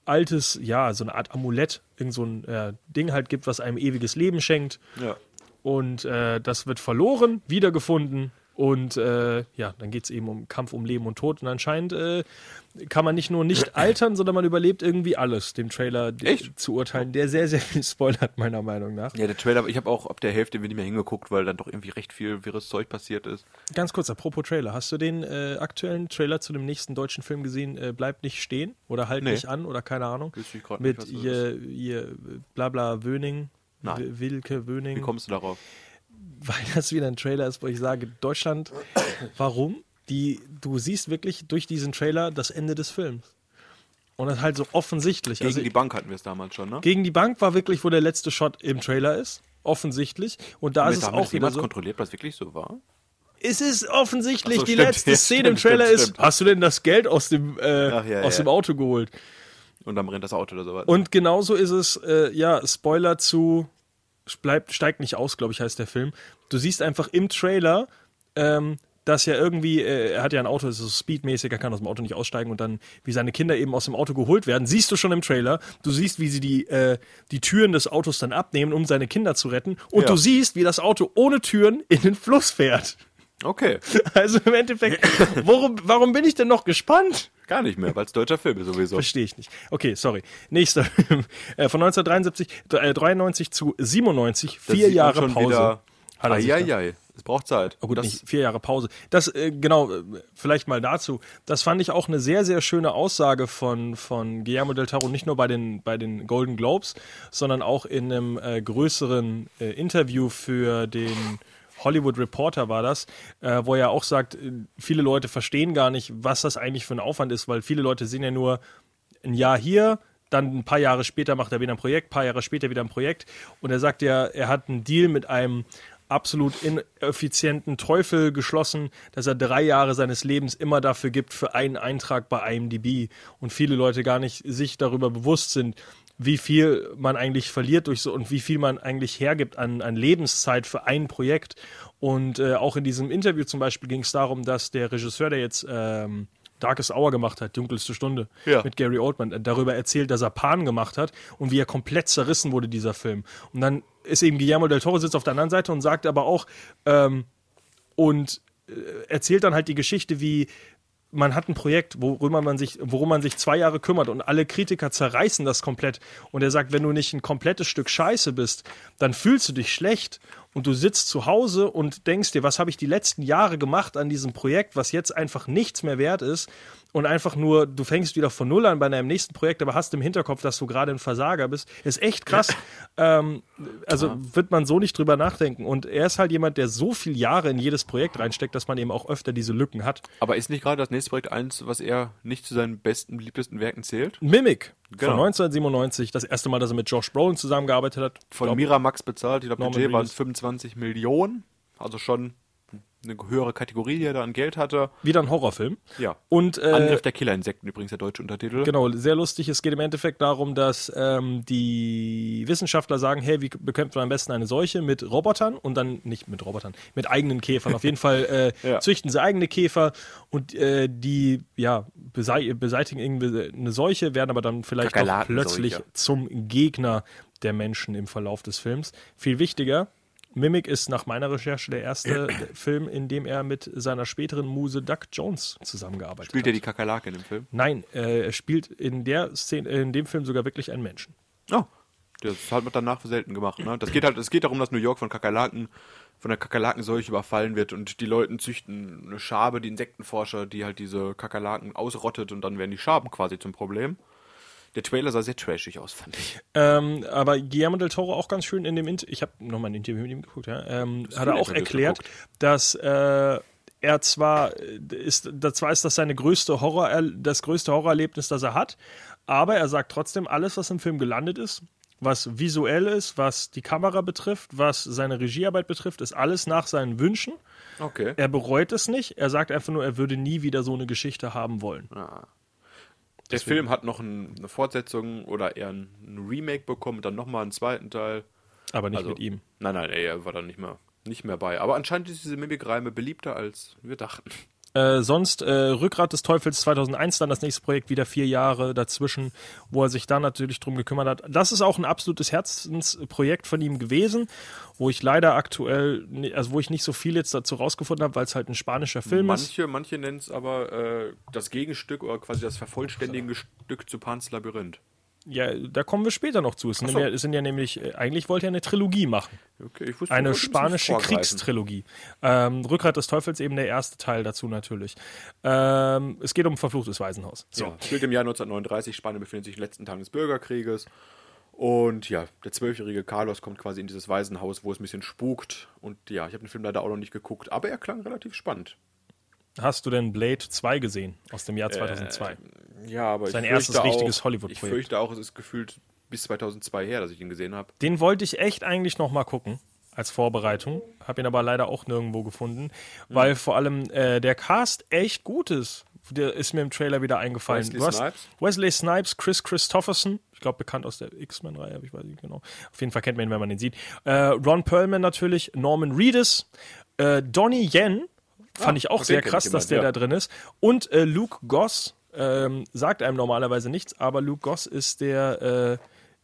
altes, ja, so eine Art Amulett, irgend so ein äh, Ding halt gibt, was einem ewiges Leben schenkt. Ja. Und äh, das wird verloren, wiedergefunden. Und äh, ja, dann geht es eben um Kampf um Leben und Tod. Und anscheinend äh, kann man nicht nur nicht *clears throat* altern, sondern man überlebt irgendwie alles, dem Trailer Echt? zu urteilen, der sehr, sehr viel spoilert, meiner Meinung nach. Ja, der Trailer, ich habe auch ab der Hälfte nicht mehr hingeguckt, weil dann doch irgendwie recht viel wirres Zeug passiert ist. Ganz kurz, apropos Trailer. Hast du den äh, aktuellen Trailer zu dem nächsten deutschen Film gesehen, äh, Bleibt nicht stehen? Oder Halt Nee. nicht an? Oder keine Ahnung? Ich Mit nicht, ihr, ihr Blabla Wöning. Nein. Wilke Wöning. Wie kommst du darauf? Weil das wieder ein Trailer ist, wo ich sage, Deutschland, warum? Die, du siehst wirklich durch diesen Trailer das Ende des Films. Und das ist halt so offensichtlich. Gegen also die Bank hatten wir es damals schon, ne? gegen die Bank war wirklich, wo der letzte Shot im Trailer ist. Offensichtlich. Und da Haben ist es auch wieder so. kontrolliert, was wirklich so war? Es ist offensichtlich so, die stimmt. letzte Ja, Szene stimmt, im Trailer stimmt, ist. Hast du denn das Geld aus dem, äh, Ach, ja, aus ja. dem Auto geholt? Und dann brennt das Auto oder sowas. Und genauso ist es, äh, ja, Spoiler zu bleibt, steigt nicht aus, glaube ich, heißt der Film. Du siehst einfach im Trailer, ähm, dass ja irgendwie, äh, er hat ja ein Auto, das ist so speedmäßig, er kann aus dem Auto nicht aussteigen und dann, wie seine Kinder eben aus dem Auto geholt werden, siehst du schon im Trailer. Du siehst, wie sie die, äh, die Türen des Autos dann abnehmen, um seine Kinder zu retten. Und Ja. du siehst, wie das Auto ohne Türen in den Fluss fährt. Okay, *laughs* Also im Endeffekt, worum, warum bin ich denn noch gespannt? Gar nicht mehr, weil es deutscher Film ist sowieso. Verstehe ich nicht. Okay, sorry. Nächster *laughs* Film. Äh, von 1973, äh, 93 zu 97, Das vier Jahre Pause. Eieiei, es braucht Zeit. Oh gut, das, nicht vier Jahre Pause. Das, äh, genau, äh, vielleicht mal dazu. Das fand ich auch eine sehr, sehr schöne Aussage von, von Guillermo del Toro, nicht nur bei den, bei den Golden Globes, sondern auch in einem äh, größeren äh, Interview für den Hollywood Reporter war das, äh, wo er auch sagt, äh, viele Leute verstehen gar nicht, was das eigentlich für ein Aufwand ist, weil viele Leute sehen ja nur ein Jahr hier, dann ein paar Jahre später macht er wieder ein Projekt, ein paar Jahre später wieder ein Projekt. Und er sagt ja, er hat einen Deal mit einem absolut ineffizienten Teufel geschlossen, dass er drei Jahre seines Lebens immer dafür gibt, für einen Eintrag bei IMDb. Und viele Leute gar nicht sich darüber bewusst sind, wie viel man eigentlich verliert durch so und wie viel man eigentlich hergibt an, an Lebenszeit für ein Projekt. Und äh, auch in diesem Interview zum Beispiel ging es darum, dass der Regisseur, der jetzt ähm, Darkest Hour gemacht hat, Dunkelste Stunde, Ja. mit Gary Oldman, äh, darüber erzählt, dass er Pan gemacht hat und wie er komplett zerrissen wurde, dieser Film. Und dann ist eben Guillermo del Toro sitzt auf der anderen Seite und sagt aber auch, ähm, und äh, erzählt dann halt die Geschichte, wie man hat ein Projekt, worüber man sich, worum man sich zwei Jahre kümmert und alle Kritiker zerreißen das komplett. Und er sagt, wenn du nicht ein komplettes Stück Scheiße bist, dann fühlst du dich schlecht und du sitzt zu Hause und denkst dir, was habe ich die letzten Jahre gemacht an diesem Projekt, was jetzt einfach nichts mehr wert ist und einfach nur, du fängst wieder von Null an bei deinem nächsten Projekt, aber hast im Hinterkopf, dass du gerade ein Versager bist. Ist echt krass. ähm, also wird man so nicht drüber nachdenken. Und er ist halt jemand, der so viele Jahre in jedes Projekt reinsteckt, dass man eben auch öfter diese Lücken hat. aber ist nicht gerade das nächste Projekt eins, was er nicht zu seinen besten, beliebtesten Werken zählt? Mimic Genau. von 1997, das erste Mal, dass er mit Josh Brolin zusammengearbeitet hat. Von Glaub- Miramax bezahlt. Ich glaube, Budget waren Reedus. 25 Millionen. Also schon eine höhere Kategorie, die er da an Geld hatte. Wieder ein Horrorfilm. Ja. Und äh, Angriff der Killerinsekten übrigens der deutsche Untertitel. Genau, sehr lustig. Es geht im Endeffekt darum, dass ähm, die Wissenschaftler sagen, hey, wie bekämpft man am besten eine Seuche mit Robotern und dann nicht mit Robotern, mit eigenen Käfern. Auf jeden Fall äh, *laughs* Ja. züchten sie eigene Käfer und äh, die ja besei beseitigen irgendwie eine Seuche, werden aber dann vielleicht auch plötzlich zum Gegner der Menschen im Verlauf des Films. Viel wichtiger. Mimic ist nach meiner Recherche der erste *clears throat* Film, in dem er mit seiner späteren Muse Doug Jones zusammengearbeitet Spielt hat. er die Kakerlake in dem Film? Nein, äh, er spielt in der Szene, in dem Film sogar wirklich einen Menschen. Oh. Das hat man danach selten gemacht. Ne? Das geht halt, es geht darum, dass New York von Kakerlaken, von der Kakerlakenseuche überfallen wird und die Leute züchten eine Schabe, die Insektenforscher, die halt diese Kakerlaken ausrottet und dann werden die Schaben quasi zum Problem. Der Trailer sah sehr trashig aus, fand ich. Ähm, aber Guillermo del Toro auch ganz schön in dem Interview, ich habe nochmal ein Interview mit ihm geguckt, ja, ähm, hat er auch erklärt, dass äh, er zwar äh, ist, das zwar ist das seine größte Horror, das größte Horrorerlebnis, das er hat, aber er sagt trotzdem, alles, was im Film gelandet ist, was visuell ist, was die Kamera betrifft, was seine Regiearbeit betrifft, ist alles nach seinen Wünschen. Okay. Er bereut es nicht. Er sagt einfach nur, er würde nie wieder so eine Geschichte haben wollen. Der Film hat noch ein, eine Fortsetzung oder eher ein, ein Remake bekommen, dann nochmal einen zweiten Teil. Aber nicht Also- mit ihm. Nein, nein, ey, er war dann nicht mehr, nicht mehr bei. Aber anscheinend ist diese Mimikreime beliebter, als wir dachten. Äh, sonst äh, Rückgrat des Teufels 2001, dann das nächste Projekt, wieder vier Jahre dazwischen, wo er sich dann natürlich drum gekümmert hat. Das ist auch ein absolutes Herzensprojekt von ihm gewesen, wo ich leider aktuell, also wo ich nicht so viel jetzt dazu rausgefunden habe, weil es halt ein spanischer Film ist. Manche, manche nennen es aber äh, das Gegenstück oder quasi das vervollständigende Stück zu Pans Labyrinth. Ja, da kommen wir später noch zu. Es sind, so. ja, es sind ja nämlich, äh, eigentlich wollte er eine Trilogie machen. Okay, ich wusste, Eine ein spanische. Kriegstrilogie. Ähm, Rückgrat des Teufels eben der erste Teil dazu natürlich. Ähm, es geht um verfluchtes Waisenhaus. So. Ja, spielt im Jahr 1939. Spanien befindet sich in den letzten Tagen des Bürgerkrieges. Und ja, der zwölfjährige Carlos kommt quasi in dieses Waisenhaus, wo es ein bisschen spukt. Und ja, ich habe den Film leider auch noch nicht geguckt, aber er klang relativ spannend. Hast du denn Blade 2 gesehen aus dem Jahr 2002? Ja, aber Sein ich erstes fürchte richtiges auch, Hollywood-Projekt. Ich fürchte auch, es ist gefühlt bis 2002 her, dass ich ihn gesehen habe. Den wollte ich echt eigentlich noch mal gucken als Vorbereitung, habe ihn aber leider auch nirgendwo gefunden, Mhm. weil vor allem äh, der Cast echt gut ist. Der ist mir im Trailer wieder eingefallen. Wesley Snipes? Wesley Snipes, Chris Christopherson, ich glaube bekannt aus der X-Men-Reihe, ich weiß nicht genau. Auf jeden Fall kennt man ihn, wenn man ihn sieht. Äh, Ron Perlman natürlich, Norman Reedus, äh, Donnie Yen, fand Ah, ich auch den sehr krass, dass der jemand, da drin ist. Und äh, Luke Goss, ähm, sagt einem normalerweise nichts, aber Luke Goss ist der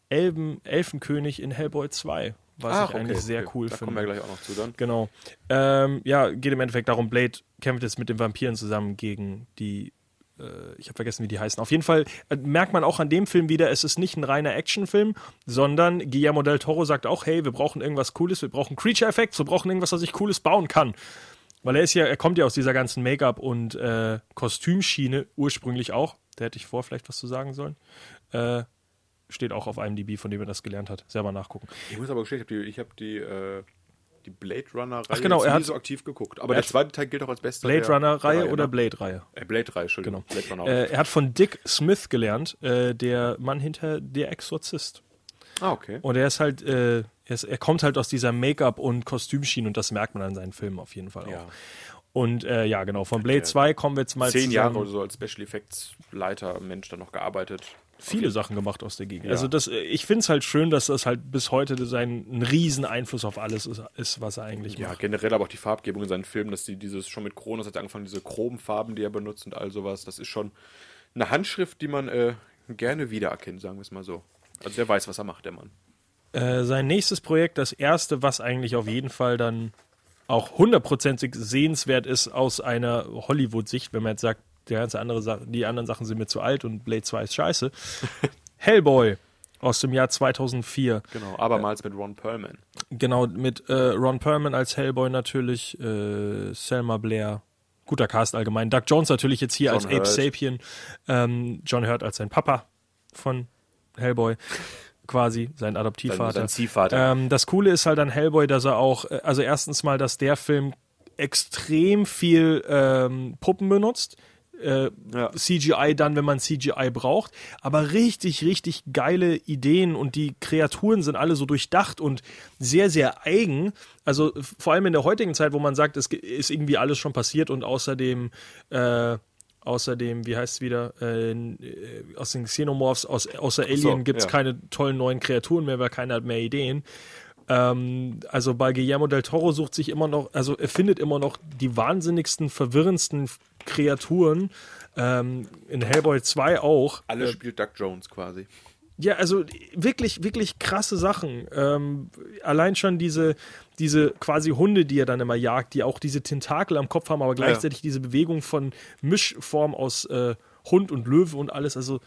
äh, Elben, Elfenkönig in Hellboy 2, was ich eigentlich sehr okay. cool Da finde. kommen wir gleich auch noch zu dann. Genau. Ähm, ja, geht im Endeffekt darum, Blade kämpft jetzt mit den Vampiren zusammen gegen die äh, ich habe vergessen, wie die heißen. Auf jeden Fall äh, merkt man auch an dem Film wieder, es ist nicht ein reiner Actionfilm, sondern Guillermo del Toro sagt auch, hey, wir brauchen irgendwas Cooles, wir brauchen Creature-Effects, wir brauchen irgendwas, was ich Cooles bauen kann. Weil er ist ja, er kommt ja aus dieser ganzen Make-up- und äh, Kostümschiene ursprünglich auch. Da hätte ich vor vielleicht was zu sagen sollen. Äh, steht auch auf IMDb, von dem er das gelernt hat. Selber nachgucken. Ich muss aber gestehen, ich habe die, ich hab die, äh, die Blade Runner-Reihe Ach genau, er nie so aktiv geguckt. Aber er der zweite Teil gilt auch als bester Blade Runner-Reihe der oder ne? Blade-Reihe? Äh, Blade-Reihe, Entschuldigung. Genau. Blade Runner. Äh, er hat von Dick Smith gelernt, äh, der Mann hinter Der Exorzist. ah, okay. Und er ist halt, äh, er, ist, er kommt halt aus dieser Make-up- und Kostümschiene und das merkt man an seinen Filmen auf jeden Fall auch. Ja. Und äh, ja, genau, von Blade 2 kommen wir jetzt mal Zehn zusammen. Jahre oder so als Special Effects Leiter Mensch dann noch gearbeitet. viele Sachen gemacht aus der Gegend. Ja. Also das, äh, ich finde es halt schön, dass das halt bis heute sein ein riesen Einfluss auf alles ist, ist was er eigentlich Ja, macht. generell aber auch die Farbgebung in seinen Filmen, dass die dieses schon mit Kronos hat angefangen, diese Chromfarben, die er benutzt und all sowas, das ist schon eine Handschrift, die man äh, gerne wiedererkennt, sagen wir es mal so. Also der weiß, was er macht, der Mann. Äh, sein nächstes Projekt, das erste, was eigentlich auf jeden Fall dann auch hundertprozentig sehenswert ist aus einer Hollywood-Sicht, wenn man jetzt sagt, die, ganze andere Sa die anderen Sachen sind mir zu alt und Blade 2 ist scheiße. *laughs* Hellboy aus dem Jahr 2004. Genau, abermals mit Ron Perlman. Genau, mit äh, Ron Perlman als Hellboy natürlich, äh, Selma Blair, guter Cast allgemein. Doug Jones natürlich jetzt hier John als Ape Hurt. Sapien, ähm, John Hurt als sein Papa von Hellboy, quasi sein Adoptivvater. Sein- sein Ziehvater. Ähm, das Coole ist halt an Hellboy, dass er auch, äh, also erstens mal, dass der Film extrem viel ähm, Puppen benutzt. Äh, Ja. CGI dann, wenn man CGI braucht, aber richtig, richtig geile Ideen und die Kreaturen sind alle so durchdacht und sehr, sehr eigen. Also vor allem in der heutigen Zeit, wo man sagt, es ist irgendwie alles schon passiert und außerdem, äh, außerdem, wie heißt es wieder, äh, äh, aus den Xenomorphs, aus, außer Alien so, gibt es ja. keine tollen neuen Kreaturen mehr, weil keiner hat mehr Ideen. Ähm, also bei Guillermo del Toro sucht sich immer noch, also er findet immer noch die wahnsinnigsten, verwirrendsten Kreaturen. Ähm, in Hellboy 2 auch. Alles spielt Doug Jones quasi. Ja, also wirklich, wirklich krasse Sachen. Ähm, allein schon diese, diese quasi Hunde, die er dann immer jagt, die auch diese Tentakel am Kopf haben, aber gleichzeitig diese Bewegung von Mischform aus äh, Hund und Löwe und alles. Also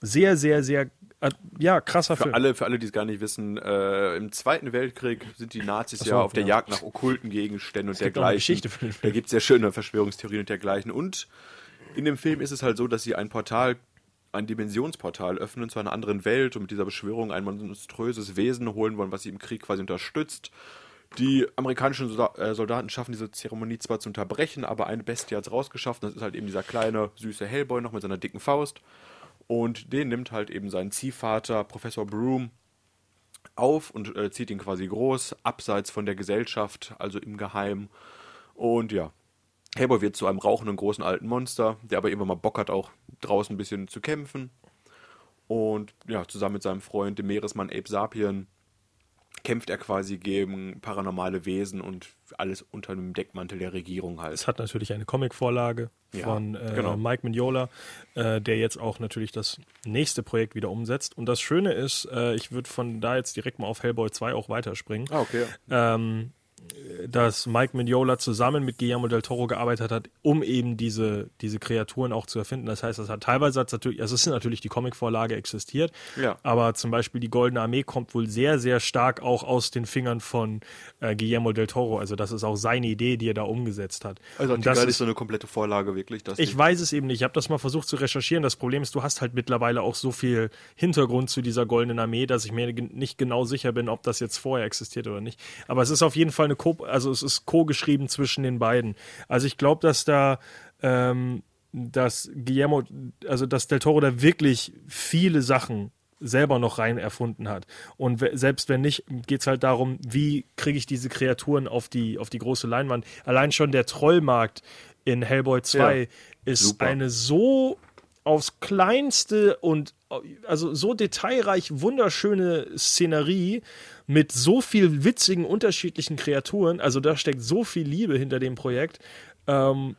sehr, sehr, sehr, äh, ja, krasser Für Film. alle, für alle, die es gar nicht wissen, äh, im Zweiten Weltkrieg sind die Nazis Ach ja so, auf der ja. Jagd nach okkulten Gegenständen und dergleichen. Da gibt es sehr schöne Verschwörungstheorien und dergleichen. Und in dem Film ist es halt so, dass sie ein Portal, ein Dimensionsportal öffnen zu einer anderen Welt und mit dieser Beschwörung ein monströses Wesen holen wollen, was sie im Krieg quasi unterstützt. Die amerikanischen äh, Soldaten schaffen diese Zeremonie zwar zu unterbrechen, aber eine Bestie hat es rausgeschafft. Das ist halt eben dieser kleine, süße Hellboy noch mit seiner dicken Faust. Und den nimmt halt eben sein Ziehvater, Professor Broom, auf und äh, zieht ihn quasi groß, abseits von der Gesellschaft, also im Geheimen. Und ja, Hellboy wird zu einem rauchenden großen alten Monster, der aber irgendwann mal Bock hat, auch draußen ein bisschen zu kämpfen. Und ja, zusammen mit seinem Freund, dem Meeresmann Ape Sapien, kämpft er quasi gegen paranormale Wesen und alles unter dem Deckmantel der Regierung halt. Es hat natürlich eine Comicvorlage Ja, von äh, genau. Mike Mignola, äh, der jetzt auch natürlich das nächste Projekt wieder umsetzt. Und das Schöne ist, äh, ich würde von da jetzt direkt mal auf Hellboy 2 auch weiterspringen. Ah, okay. ähm, dass Mike Mignola zusammen mit Guillermo del Toro gearbeitet hat, um eben diese, diese Kreaturen auch zu erfinden. Das heißt, das hat teilweise hat's natürlich, also es ist natürlich die Comicvorlage existiert, Ja. aber zum Beispiel die Goldene Armee kommt wohl sehr, sehr stark auch aus den Fingern von äh, Guillermo del Toro. Also das ist auch seine Idee, die er da umgesetzt hat. Also hat die das ist- so eine komplette Vorlage wirklich. Ich weiß es eben nicht. Ich habe das mal versucht zu recherchieren. Das Problem ist, du hast halt mittlerweile auch so viel Hintergrund zu dieser Goldenen Armee, dass ich mir nicht genau sicher bin, ob das jetzt vorher existiert oder nicht. Aber es ist auf jeden Fall eine Co also es ist co-geschrieben zwischen den beiden. Also ich glaube, dass da ähm, dass Guillermo, also dass Del Toro da wirklich viele Sachen selber noch rein erfunden hat. Und selbst wenn nicht, geht es halt darum, wie kriege ich diese Kreaturen auf die, auf die große Leinwand. Allein schon der Trollmarkt in Hellboy 2 Ja, ist super. eine so aufs kleinste und also so detailreich wunderschöne Szenerie mit so viel witzigen unterschiedlichen Kreaturen. Also da steckt so viel Liebe hinter dem Projekt, ähm,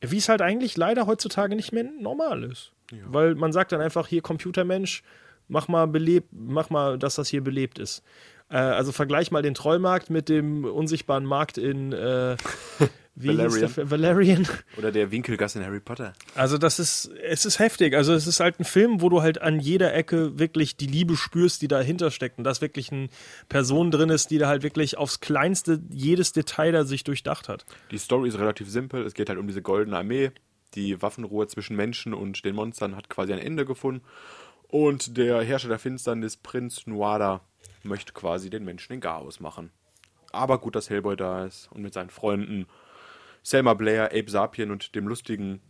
wie es halt eigentlich leider heutzutage nicht mehr normal ist. Weil man sagt dann einfach hier Computermensch, mach mal belebt, mach mal, dass das hier belebt ist. Äh, also vergleich mal den Trollmarkt mit dem unsichtbaren Markt in, äh, *laughs* wie hieß der Valerian. Valerian. Oder der Winkelgass in Harry Potter. Also das ist, es ist heftig. Also es ist halt ein Film, wo du halt an jeder Ecke wirklich die Liebe spürst, die dahinter steckt. Und dass wirklich eine Person drin ist, die da halt wirklich aufs kleinste jedes Detail da sich durchdacht hat. Die Story ist relativ simpel. Es geht halt um diese goldene Armee. Die Waffenruhe zwischen Menschen und den Monstern hat quasi ein Ende gefunden. Und der Herrscher der Finsternis, Prinz Nuada, möchte quasi den Menschen in Garaus machen. Aber gut, dass Hellboy da ist und mit seinen Freunden Selma Blair, Abe Sapien und dem lustigen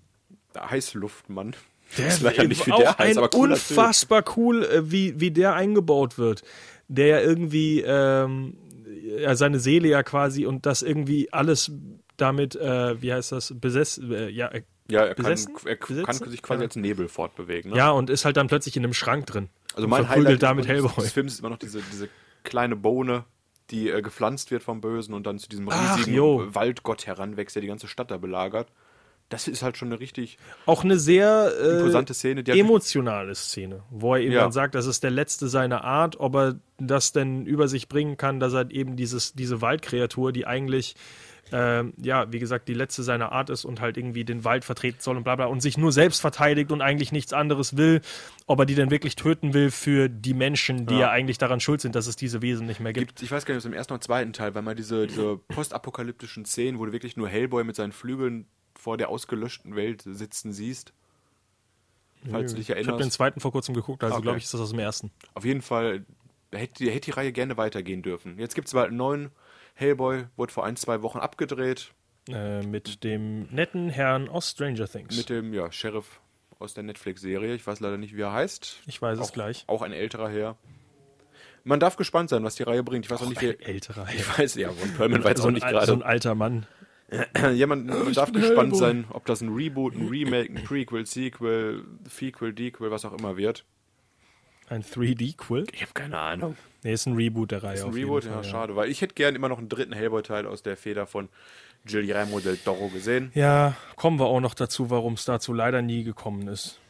Heißluftmann. Der ist leider nicht wie der heißt, ein aber Typ. unfassbar cool, äh, wie, wie der eingebaut wird. Der ja irgendwie ähm, ja, seine Seele ja quasi und das irgendwie alles damit, äh, wie heißt das, besessen, äh, ja, äh, Ja, er kann, Besessen? er kann sich quasi Ja. als Nebel fortbewegen. Ne? ja, und ist halt dann plötzlich in einem Schrank drin. Also mein Highlight damit des Films ist immer noch diese, diese kleine Bohne, die äh, gepflanzt wird vom Bösen und dann zu diesem Ach, riesigen jo. Waldgott heranwächst, der die ganze Stadt da belagert. Das ist halt schon eine richtig Auch eine sehr äh, imposante Szene. Emotionale Szene, wo er eben Ja. dann sagt, das ist der letzte seiner Art, ob er das denn über sich bringen kann, dass er eben dieses, diese Waldkreatur, die eigentlich, ähm, ja, wie gesagt, die letzte seiner Art ist und halt irgendwie den Wald vertreten soll und bla bla und sich nur selbst verteidigt und eigentlich nichts anderes will, ob er die denn wirklich töten will für die Menschen, die ja, Ja. eigentlich daran schuld sind, dass es diese Wesen nicht mehr gibt. gibt, ich weiß gar nicht, ob es im ersten oder zweiten Teil, weil mal diese, diese postapokalyptischen Szenen, wo du wirklich nur Hellboy mit seinen Flügeln vor der ausgelöschten Welt sitzen siehst. Falls du dich Ich habe den erinnerst. zweiten vor kurzem geguckt, also Okay. glaube ich, ist das aus dem ersten. Auf jeden Fall hätte, hätte die Reihe gerne weitergehen dürfen. Jetzt gibt es bald einen neuen Hellboy, wurde vor ein, zwei Wochen abgedreht. Äh, mit dem netten Herrn aus Stranger Things. Mit dem ja, Sheriff aus der Netflix-Serie. Ich weiß leider nicht, wie er heißt. ich weiß es auch, gleich. Auch ein älterer Herr. Man darf gespannt sein, was die Reihe bringt. Ich weiß auch nicht, Ein wie. älterer Herr. Ich weiß, ja, Ron Perlman war jetzt so, auch nicht gerade. so ein alter Mann. *clears throat* ja, man, man darf gespannt Hellboy. sein, ob das ein Reboot, ein Remake, ein Prequel, Sequel, Fequel, Dequel, was auch immer wird. Ein 3D-Quill? Ich habe keine Ahnung. Nee, ist ein Reboot der Reihe. Ist ein auf Reboot, jeden ja, Fall, schade, weil ich hätte gern immer noch einen dritten Hellboy-Teil aus der Feder von Guillermo del Toro gesehen. Ja, kommen wir auch noch dazu, warum es dazu leider nie gekommen ist.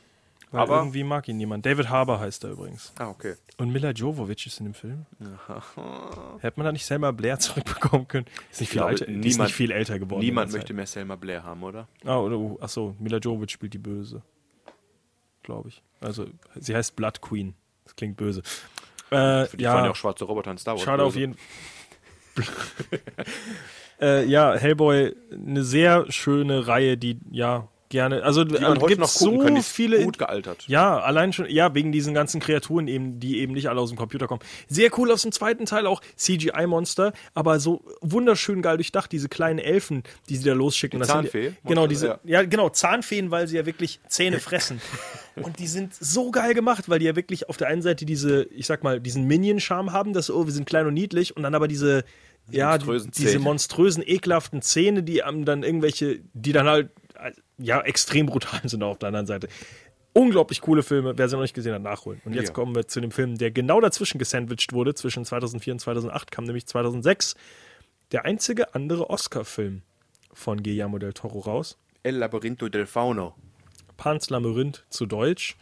Weil Aber- irgendwie mag ihn niemand. David Harbour heißt er übrigens. Ah, okay. Und Mila Jovovich ist in dem Film. Hätte man da nicht Selma Blair *laughs* zurückbekommen können? Ist nicht viel, glaube, älter, die ist niemand- nicht viel älter geworden. Niemand möchte mehr Selma Blair haben, oder? Ah, oder, oh, achso, Mila Jovovich spielt die Böse. Glaube ich. Also, sie heißt Blood Queen. Das klingt böse. Äh, Für die waren ja auch schwarze Roboter in Star Wars. Schade auf böse. jeden *laughs* äh, Ja, Hellboy, eine sehr schöne Reihe, die ja gerne. Also Die man äh, heute gibt so die ist viele. gut gealtert. Ja, allein schon, ja, wegen diesen ganzen Kreaturen eben, die eben nicht alle aus dem Computer kommen. Sehr cool aus dem zweiten Teil auch CGI-Monster, aber so wunderschön geil durchdacht, diese kleinen Elfen, die sie da losschicken. Die Zahnfee? Ja, genau, diese, ja. ja. genau, Zahnfeen, weil sie ja wirklich Zähne fressen. *laughs* Und die sind so geil gemacht, weil die ja wirklich auf der einen Seite diese, ich sag mal, diesen Minion-Charme haben, dass, oh, wir sind klein und niedlich, und dann aber diese, ja, die, monströsen diese monströsen, ekelhaften Zähne, die dann irgendwelche, die dann halt, ja, extrem brutal *laughs* sind auf der anderen Seite. Unglaublich coole Filme, wer sie noch nicht gesehen hat, nachholen. Und jetzt Ja. kommen wir zu dem Film, der genau dazwischen gesandwiched wurde, zwischen 2004 und 2008, kam nämlich 2006 der einzige andere Oscar-Film von Guillermo del Toro raus. El Labyrinto del Fauno. Pans Labyrinth zu Deutsch,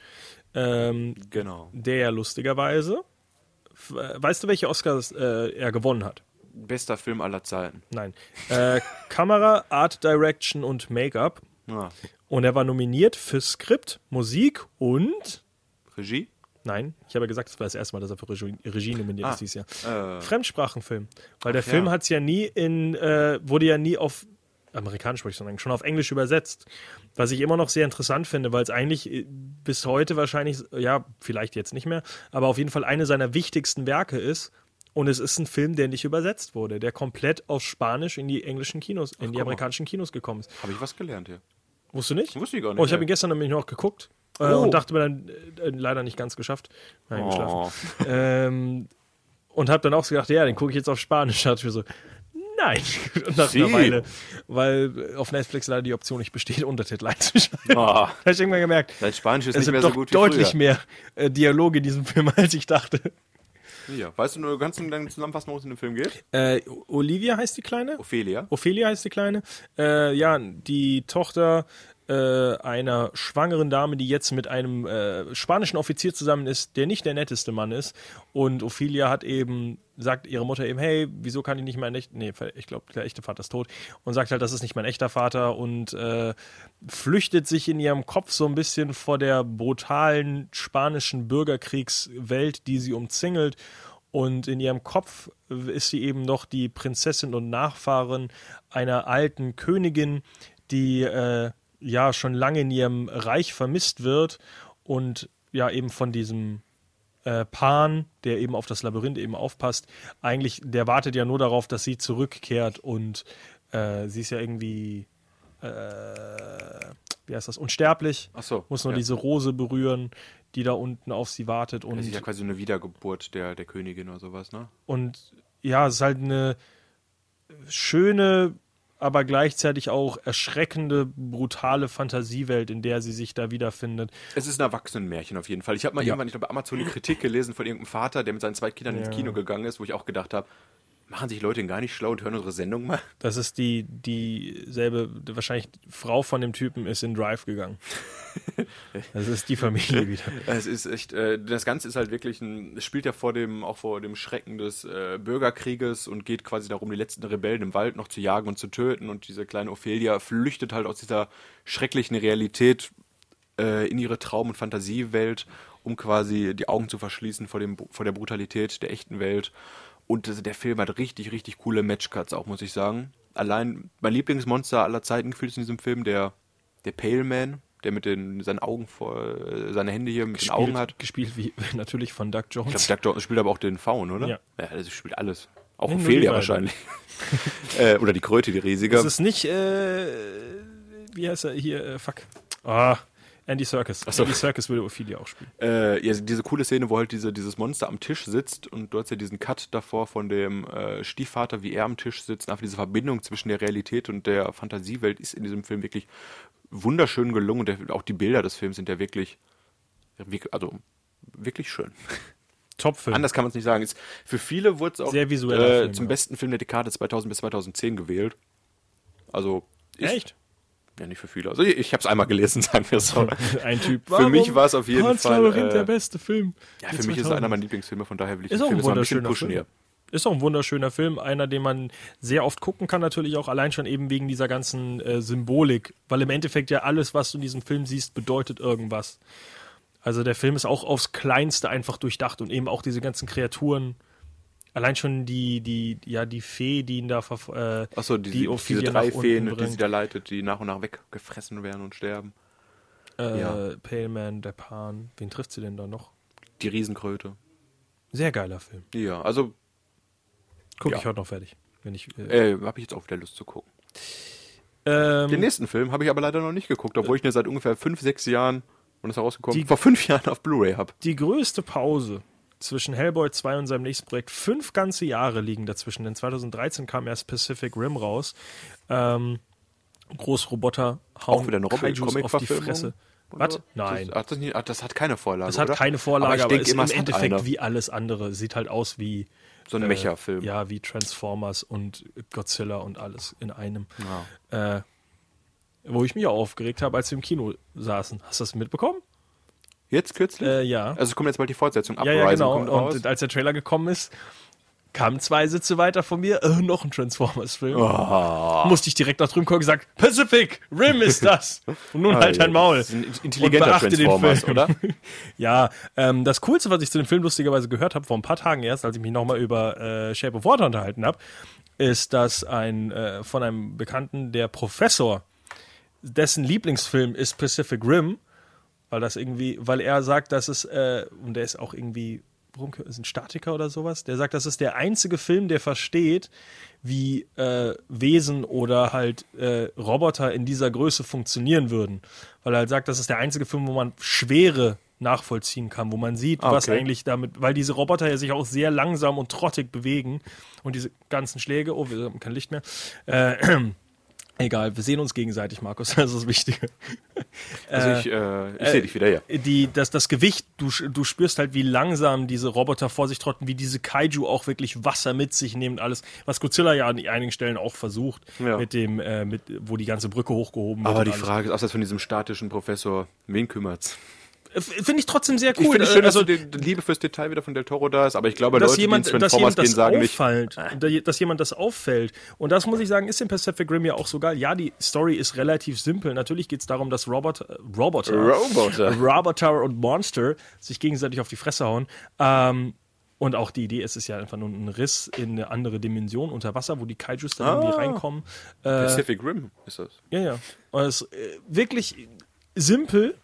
ähm, Genau. der ja lustigerweise, äh, weißt du, welche Oscars äh, er gewonnen hat? Bester Film aller Zeiten. Nein. Äh, Kamera, Art Direction und Make-up. Ah. Und er war nominiert für Skript, Musik und. Regie? Nein, ich habe ja gesagt, das war das erste Mal, dass er für Regie, Regie nominiert Ah, ist dieses äh. Jahr. Fremdsprachenfilm. Weil der Film ja. hat es ja nie in, äh, wurde ja nie auf amerikanisch würde ich sagen, schon auf Englisch übersetzt. Was ich immer noch sehr interessant finde, weil es eigentlich äh, bis heute wahrscheinlich, ja, vielleicht jetzt nicht mehr, aber auf jeden Fall eine seiner wichtigsten Werke ist. Und es ist ein Film, der nicht übersetzt wurde, der komplett aus Spanisch in die englischen Kinos, in die amerikanischen Kinos gekommen ist. Habe ich was gelernt hier? Wusstest du nicht? Wusste ich gar nicht, Oh, ich habe ihn gestern nämlich noch geguckt äh, Oh. und dachte mir dann äh, leider nicht ganz geschafft. Nein, Oh. geschlafen. Ähm, und habe dann auch so gedacht, ja, den gucke ich jetzt auf Spanisch. Da *laughs* dachte ich mir so, nein, *laughs* nach Sie. einer Weile. Weil auf Netflix leider die Option nicht besteht, *laughs* Untertitel einzuschalten. Ah, Da habe ich irgendwann gemerkt, dein Spanisch ist es nicht mehr so gut wie deutlich früher. mehr äh, Dialoge in diesem Film, als ich dachte. Ja. Weißt du nur ganz dann zusammenfassen, worum es in dem Film geht? Äh, Olivia heißt die Kleine? Ophelia. Ophelia heißt die Kleine. Äh, ja, die Tochter, äh, einer schwangeren Dame, die jetzt mit einem äh, spanischen Offizier zusammen ist, der nicht der netteste Mann ist. Und Ophelia hat eben, sagt ihre Mutter eben, hey, wieso kann ich nicht mein echter, nee, ich glaube, der echte Vater ist tot. Und sagt halt, das ist nicht mein echter Vater und äh, flüchtet sich in ihrem Kopf so ein bisschen vor der brutalen spanischen Bürgerkriegswelt, die sie umzingelt. Und in ihrem Kopf ist sie eben noch die Prinzessin und Nachfahrin einer alten Königin, die äh, ja schon lange in ihrem Reich vermisst wird und ja eben von diesem äh, Pan, der eben auf das Labyrinth eben aufpasst, eigentlich, der wartet ja nur darauf, dass sie zurückkehrt und äh, sie ist ja irgendwie, äh, wie heißt das, unsterblich. Ach so, Muss nur ja. diese Rose berühren, die da unten auf sie wartet und Das ist ja quasi eine Wiedergeburt der, der Königin oder sowas, ne? Und ja, es ist halt eine schöne, aber gleichzeitig auch erschreckende, brutale Fantasiewelt, in der sie sich da wiederfindet. Es ist ein Erwachsenenmärchen auf jeden Fall. Ich habe mal Ja. irgendwann, ich glaube, Amazon eine Kritik gelesen von irgendeinem Vater, der mit seinen zwei Kindern ins Ja. Kino gegangen ist, wo ich auch gedacht habe, machen sich Leute gar nicht schlau und hören unsere Sendung mal? Das ist die dieselbe, wahrscheinlich Frau von dem Typen ist in Drive gegangen. *laughs* Das ist die Familie wieder. Es ist echt, äh, das Ganze ist halt wirklich ein, es spielt ja vor dem, auch vor dem Schrecken des äh, Bürgerkrieges und geht quasi darum, die letzten Rebellen im Wald noch zu jagen und zu töten. Und diese kleine Ophelia flüchtet halt aus dieser schrecklichen Realität äh, in ihre Traum- und Fantasiewelt, um quasi die Augen zu verschließen vor, dem, vor der Brutalität der echten Welt. Und der Film hat richtig, richtig coole Matchcuts auch, muss ich sagen. Allein mein Lieblingsmonster aller Zeiten gefühlt ist in diesem Film der, der Pale Man, der mit den, seinen Augen vor, äh, seine Hände hier mit den Augen hat. gespielt wie *laughs* natürlich von Doug Ich Jones. glaube, Doug Jones spielt aber auch den Faun, oder? Ja. Ja, also spielt alles. Auch die Ophelia wahrscheinlich. *laughs* *laughs* äh, oder die Kröte, die riesige. Das ist nicht, äh, wie heißt er hier, äh, fuck. Ah, Andy Serkis. so. Andy Serkis würde Ophelia auch spielen. Äh, ja, diese coole Szene, wo halt diese, dieses Monster am Tisch sitzt und du hast ja diesen Cut davor von dem äh, Stiefvater, wie er am Tisch sitzt. Einfach diese Verbindung zwischen der Realität und der Fantasiewelt ist in diesem Film wirklich wunderschön gelungen. Und der, auch die Bilder des Films sind ja wirklich, also wirklich schön. *laughs* Top-Film. Anders kann man es nicht sagen. Ist, für viele wurde es auch äh, Film, zum ja. besten Film der Dekade 2000 bis 2010 gewählt. Also ist, Echt? Ja, nicht für viele. Also ich, ich habe es einmal gelesen, *laughs* sagen wir so. *laughs* Ein Typ. Für mich war es auf jeden Pan's Fall, äh, der beste Film. Ja, für mich ist es 2000. einer meiner Lieblingsfilme, von daher will ich Ist den auch Film ein bisschen pushen Film. hier. Ist auch ein wunderschöner Film, einer, den man sehr oft gucken kann, natürlich auch allein schon eben wegen dieser ganzen äh, Symbolik, weil im Endeffekt ja alles, was du in diesem Film siehst, bedeutet irgendwas. Also der Film ist auch aufs Kleinste einfach durchdacht und eben auch diese ganzen Kreaturen. Allein schon die, die, ja, die Fee, die ihn da verf- äh, Achso, die, die diese drei Feen, die bringt. sie da leitet, die nach und nach weggefressen werden und sterben. äh, ja. Pale Man, der Pan. Wen trifft sie denn da noch? Die Riesenkröte. Sehr geiler Film. Ja, also Gucke Ja. ich heute noch fertig. Wenn ich, äh, äh, habe ich jetzt auch wieder Lust zu gucken. ähm, Den nächsten Film habe ich aber leider noch nicht geguckt, obwohl ich ihn seit ungefähr fünf, sechs Jahren, und ist herausgekommen, Die- vor fünf Jahren auf Blu-ray habe. die größte Pause zwischen Hellboy 2 und seinem nächsten Projekt, fünf ganze Jahre liegen dazwischen, denn 2013 kam erst Pacific Rim raus. Ähm, Großroboter hauen Auch wieder eine Kaijus auf die? Fresse. Was? Nein. Das, hat das, nicht, das hat keine Vorlage. Das hat oder? keine Vorlage, ich aber, denke ist immer, im Endeffekt eine. wie alles andere. Sieht halt aus wie So ein Mecha-Film. ja, wie Transformers und Godzilla und alles in einem. Ja. Äh, wo ich mich auch aufgeregt habe, als wir im Kino saßen. Hast du das mitbekommen? Jetzt kürzlich? Äh, ja. Also es kommt jetzt bald die Fortsetzung. Ja, ja, genau. kommt raus. Und als der Trailer gekommen ist, kamen zwei Sitze weiter von mir, äh, noch ein Transformers-Film. Oh. Musste ich direkt nach drüben gucken und gesagt, Pacific Rim ist das. Und nun halt Ah, ja, dein Maul. intelligenter Und beachte den Film. oder? *laughs* Ja, ähm, das Coolste, was ich zu dem Film lustigerweise gehört habe, vor ein paar Tagen erst, als ich mich nochmal über äh, Shape of Water unterhalten habe, ist, dass ein äh, von einem Bekannten, der Professor, dessen Lieblingsfilm ist Pacific Rim, weil das irgendwie, weil er sagt, dass es, äh, und der ist auch irgendwie, warum ist ein Statiker oder sowas, der sagt, das ist der einzige Film, der versteht, wie äh, Wesen oder halt äh, Roboter in dieser Größe funktionieren würden. Weil er halt sagt, das ist der einzige Film, wo man Schwere nachvollziehen kann, wo man sieht, Ah, was okay. eigentlich damit, weil diese Roboter ja sich auch sehr langsam und trottig bewegen und diese ganzen Schläge, oh, wir haben kein Licht mehr, äh, *clears throat* Egal, wir sehen uns gegenseitig, Markus. *laughs* Das ist das Wichtige. *laughs* Also ich, äh, ich sehe dich wieder, ja. Die, das, das Gewicht, du, du spürst halt, wie langsam diese Roboter vor sich trotten, wie diese Kaiju auch wirklich Wasser mit sich nehmen, alles, was Godzilla ja an einigen Stellen auch versucht, Ja. mit dem, äh, mit, wo die ganze Brücke hochgehoben wird. Aber die alles. Frage ist, abseits von diesem statischen Professor, wen kümmert's? Finde ich trotzdem sehr Ich cool. finde es schön, also, dass die, die Liebe fürs Detail wieder von Del Toro da ist, aber ich glaube, dass Leute, jemand, die ins dass jemand das gehen, sagen nicht, auffällt, dass jemand das auffällt. Und das muss ich sagen, ist in Pacific Rim ja auch so geil. Ja, die Story ist relativ simpel. Natürlich geht es darum, dass Robot, äh, Roboter, Roboter. *laughs* Roboter und Monster sich gegenseitig auf die Fresse hauen. Ähm, und auch die Idee ist es ja einfach nur ein Riss in eine andere Dimension unter Wasser, wo die Kaijus dann irgendwie reinkommen. Äh, Pacific Rim ist das. ja, ja. Und es ist äh, wirklich simpel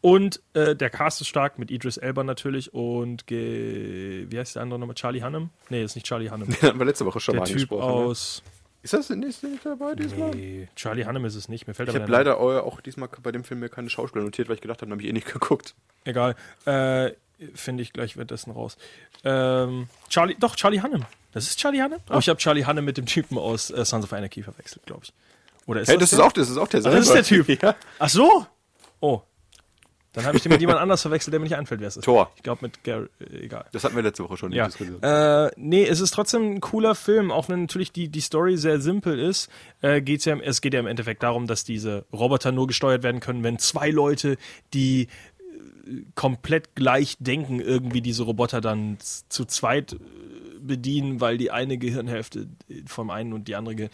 und äh, der Cast ist stark mit Idris Elba natürlich und ge wie heißt der andere nochmal? Charlie Hunnam? Nee, ist nicht Charlie Hunnam. *laughs* Den hatten wir letzte Woche schon der mal Typ angesprochen. ne? aus. Ist das nicht, dabei diesmal? Nee, Charlie Hunnam ist es nicht. Mir fällt Ich aber habe leider auch diesmal bei dem Film mir keine Schauspieler notiert, weil ich gedacht habe, habe ich eh nicht geguckt. Egal. Äh, Finde ich gleich währenddessen raus. Ähm, Charlie, doch, Charlie Hunnam. Das ist Charlie Hunnam? Oh, ich habe Charlie Hunnam mit dem Typen aus äh, Sons of Anarchy verwechselt, glaube ich. Oder ist Hey, das der? ist auch, das ist auch der Ach, das ist der Typ. *laughs* Ja. Ach so? Oh. Dann habe ich den mit jemand anders verwechselt, der mir nicht einfällt, wer es ist. Thor. Ich glaube mit Gary, äh, egal. Das hatten wir letzte Woche schon Ja. diskutiert. Äh, nee, es ist trotzdem ein cooler Film, auch wenn natürlich die, die Story sehr simpel ist. Äh, geht's ja, es geht ja im Endeffekt darum, dass diese Roboter nur gesteuert werden können, wenn zwei Leute, die äh, komplett gleich denken, irgendwie diese Roboter dann zu zweit äh, bedienen, weil die eine Gehirnhälfte vom einen und die andere Ge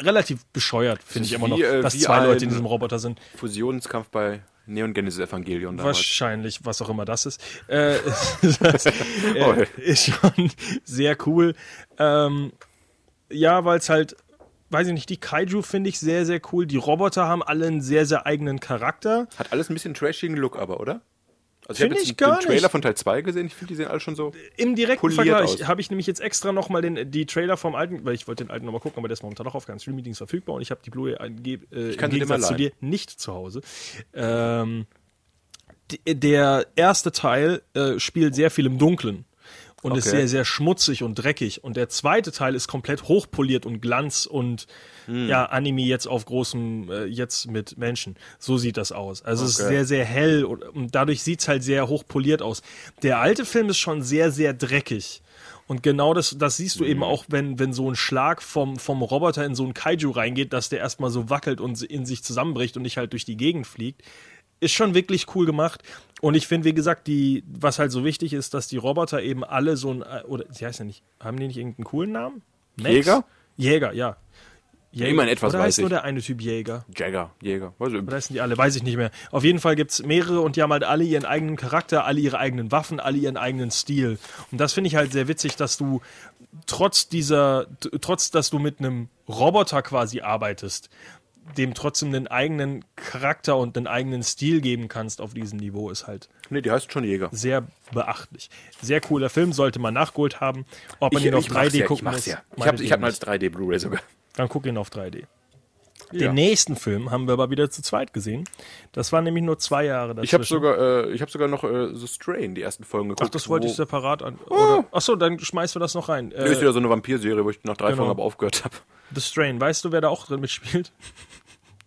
relativ bescheuert, finde ich immer noch, dass zwei Leute in diesem Roboter sind. Fusionskampf bei Neon Genesis Evangelion damals. Wahrscheinlich, was auch immer das ist. Äh, *laughs* das Oh, äh, ist schon sehr cool. Ähm, ja, weil es halt, weiß ich nicht, die Kaiju finde ich sehr, sehr cool. Die Roboter haben alle einen sehr, sehr eigenen Charakter. Hat alles ein bisschen trashigen Look, aber, oder? Also Find ich ich habe gar den Trailer nicht. von Teil 2 gesehen. Ich finde, die sehen alle schon so. Im direkten Vergleich habe ich nämlich jetzt extra nochmal den, die Trailer vom alten, weil ich wollte den alten nochmal gucken, aber der ist momentan noch auf keinen Streaming-Dienst verfügbar und ich habe die Blu-ray äh, im Gegensatz zu dir nicht zu Hause. Ähm, der erste Teil äh, spielt sehr viel im Dunkeln und ist Okay. sehr, sehr schmutzig und dreckig. Und der zweite Teil ist komplett hochpoliert und Glanz und Hm. ja, Anime jetzt auf großem, äh, jetzt mit Menschen. So sieht das aus. Also es ist Okay. sehr, sehr hell und, und dadurch sieht's halt sehr hochpoliert aus. Der alte Film ist schon sehr, sehr dreckig. Und genau das, das siehst du eben auch, wenn, wenn so ein Schlag vom, vom Roboter in so ein Kaiju reingeht, dass der erstmal so wackelt und in sich zusammenbricht und nicht halt durch die Gegend fliegt. Ist schon wirklich cool gemacht. Und ich finde, wie gesagt, die, was halt so wichtig ist, dass die Roboter eben alle so ein, äh, oder, sie heißen ja nicht, haben die nicht irgendeinen coolen Namen? Max? Jäger? Jäger, ja. Jäger. immerhin etwas Oder weiß heißt nur ich. der eine Typ Jäger? Jagger, Jäger. Weiß ich. Oder heißen die alle? Weiß ich nicht mehr. Auf jeden Fall gibt's mehrere und die haben halt alle ihren eigenen Charakter, alle ihre eigenen Waffen, alle ihren eigenen Stil. Und das finde ich halt sehr witzig, dass du trotz dieser, trotz dass du mit einem Roboter quasi arbeitest, dem trotzdem einen eigenen Charakter und einen eigenen Stil geben kannst auf diesem Niveau, ist halt Nee, die heißt schon Jäger. sehr beachtlich. Sehr cooler Film, sollte man nachgeholt haben. Ob man Ich, ihn auf ich mach's 3D ja, gucken ich mach's muss, ja. Ich habe ich hab mal als 3D Blu-ray sogar. Dann guck ihn auf 3D. Den Ja. nächsten Film haben wir aber wieder zu zweit gesehen. Das waren nämlich nur zwei Jahre dazwischen. Ich habe sogar, äh, ich hab sogar noch äh, The Strain, die ersten Folgen geguckt. Ach, das wollte wo- ich separat an. Oder, ach so, dann schmeißen wir das noch rein. Nee, ist Äh, wieder so eine Vampir-Serie, wo ich nach drei Genau. Folgen aber aufgehört habe. The Strain. Weißt du, wer da auch drin mitspielt? *laughs*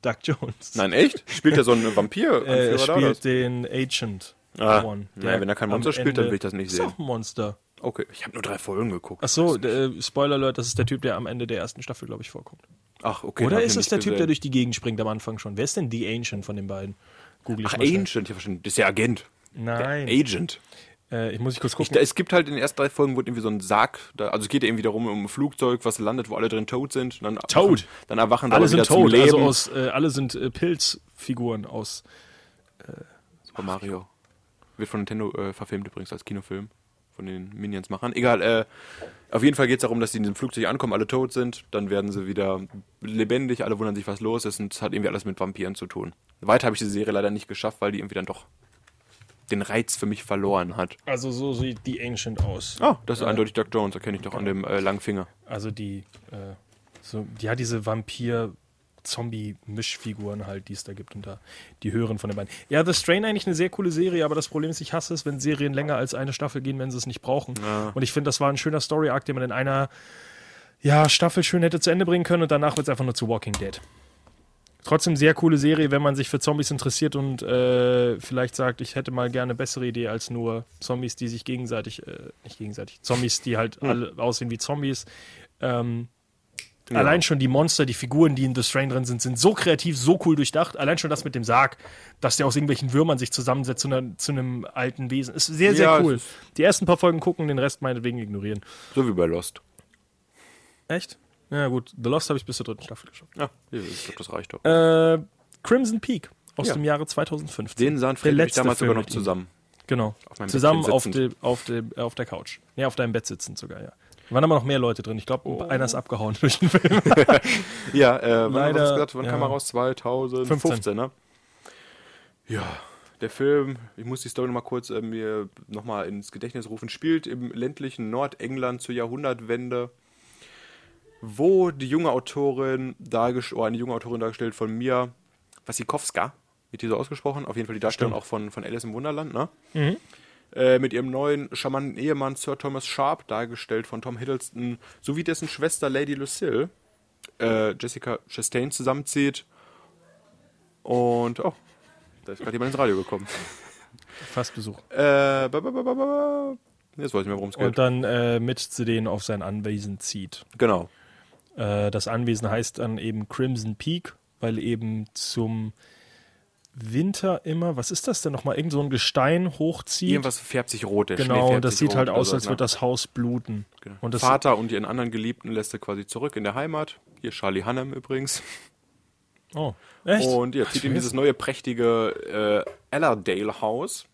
Doug Jones. Nein, echt? Spielt er so einen *laughs* Vampir? Äh, er spielt den Agent. Ah, One, naja, wenn er kein Monster spielt, dann Ende- will ich das nicht ist sehen. auch ein Monster. Okay, ich habe nur drei Folgen geguckt. Ach so, äh, Spoiler Alert, das ist der Typ, der am Ende der ersten Staffel, glaube ich, vorkommt. Ach, okay. Oder ist es der nicht Typ, der gesehen. durch die Gegend springt am Anfang schon? Wer ist denn The Ancient von den beiden? Google ich Ach. Ancient, ich hab verstanden. Das ist der Agent. Nein. Agent. Äh, ich muss ich kurz Ich, gucken. da, es gibt halt in den ersten drei Folgen wird irgendwie so ein Sarg, da, also es geht ja irgendwie darum, um ein Flugzeug, was landet, wo alle drin tot sind. Dann Tot? Erwachen, dann erwachen alle aber wieder sind tot, zum Leben. also aus, äh, alle sind äh, Pilzfiguren aus. Super Mario. Wird von Nintendo äh, verfilmt übrigens als Kinofilm. Von den Minions-Machern. Egal, äh, auf jeden Fall geht es darum, dass sie in diesem Flugzeug ankommen, alle tot sind. Dann werden sie wieder lebendig, alle wundern sich, was los ist. Und es hat irgendwie alles mit Vampiren zu tun. Weiter habe ich diese Serie leider nicht geschafft, weil die irgendwie dann doch den Reiz für mich verloren hat. Also so sieht The Ancient aus. Ah, das ist eindeutig Doug Jones, erkenne ich doch an dem äh, langen Finger. Also die, äh, so, ja, diese Vampir- Zombie-Mischfiguren halt, die es da gibt und da die höheren von den beiden. Ja, The Strain eigentlich eine sehr coole Serie, aber das Problem ist, ich hasse es, wenn Serien länger als eine Staffel gehen, wenn sie es nicht brauchen. Und ich finde, das war ein schöner Story-Arc, den man in einer ja, Staffel schön hätte zu Ende bringen können und danach wird es einfach nur zu Walking Dead. Trotzdem sehr coole Serie, wenn man sich für Zombies interessiert und äh, vielleicht sagt, ich hätte mal gerne eine bessere Idee als nur Zombies, die sich gegenseitig, äh, nicht gegenseitig, Zombies, die halt alle aussehen wie Zombies. Ähm, Allein schon die Monster, die Figuren, die in The Strain drin sind, sind so kreativ, so cool durchdacht. Allein schon das mit dem Sarg, dass der aus irgendwelchen Würmern sich zusammensetzt zu, einer, zu einem alten Wesen. Ist sehr, sehr Ja, cool. Die ersten paar Folgen gucken, den Rest meinetwegen ignorieren. So wie bei Lost. Echt? Ja, gut. The Lost habe ich bis zur dritten Staffel geschafft. Ja, ich glaube, das reicht doch. Äh, Crimson Peak aus Ja. dem Jahre 2015. Den sahen Fred und damals Film sogar noch zusammen. Genau. Auf Zusammen auf, de, auf, de, auf der Couch. Ja, auf deinem Bett sitzend sogar, ja. Waren aber noch mehr Leute drin. Ich glaube, Oh. einer ist abgehauen durch den Film. *laughs* Ja, äh, wann, Leider, gesagt, wann ja. kam er raus? 2015, 15. ne? Ja, der Film, ich muss die Story nochmal kurz äh, mir nochmal ins Gedächtnis rufen, spielt im ländlichen Nordengland zur Jahrhundertwende, wo die junge Autorin, dargest oder eine junge Autorin dargestellt von Mia Wasikowska, wird die so ausgesprochen? Auf jeden Fall die Darstellung auch von, von Alice im Wunderland, ne? Äh, mit ihrem neuen charmanten Ehemann Sir Thomas Sharp, dargestellt von Tom Hiddleston, sowie dessen Schwester Lady Lucille, äh, Jessica Chastain zusammenzieht. Und, oh, da ist gerade jemand ins Radio gekommen. *laughs* Fast Besuch. Äh, ba, ba, ba, ba, ba. Jetzt weiß ich nicht mehr, worum es geht. Und dann äh, mit zu denen auf sein Anwesen zieht. Genau. Äh, das Anwesen heißt dann eben Crimson Peak, weil eben zum Winter immer, was ist das denn nochmal, irgend so ein Gestein hochzieht. Irgendwas färbt sich rot, der genau, und das sieht halt aus, als würde das Haus bluten. Genau. Und das, Vater und ihren anderen Geliebten lässt er quasi zurück in der Heimat. Hier Charlie Hannem übrigens. oh, echt? Und ja, zieht in dieses neue prächtige äh, Allerdale Haus,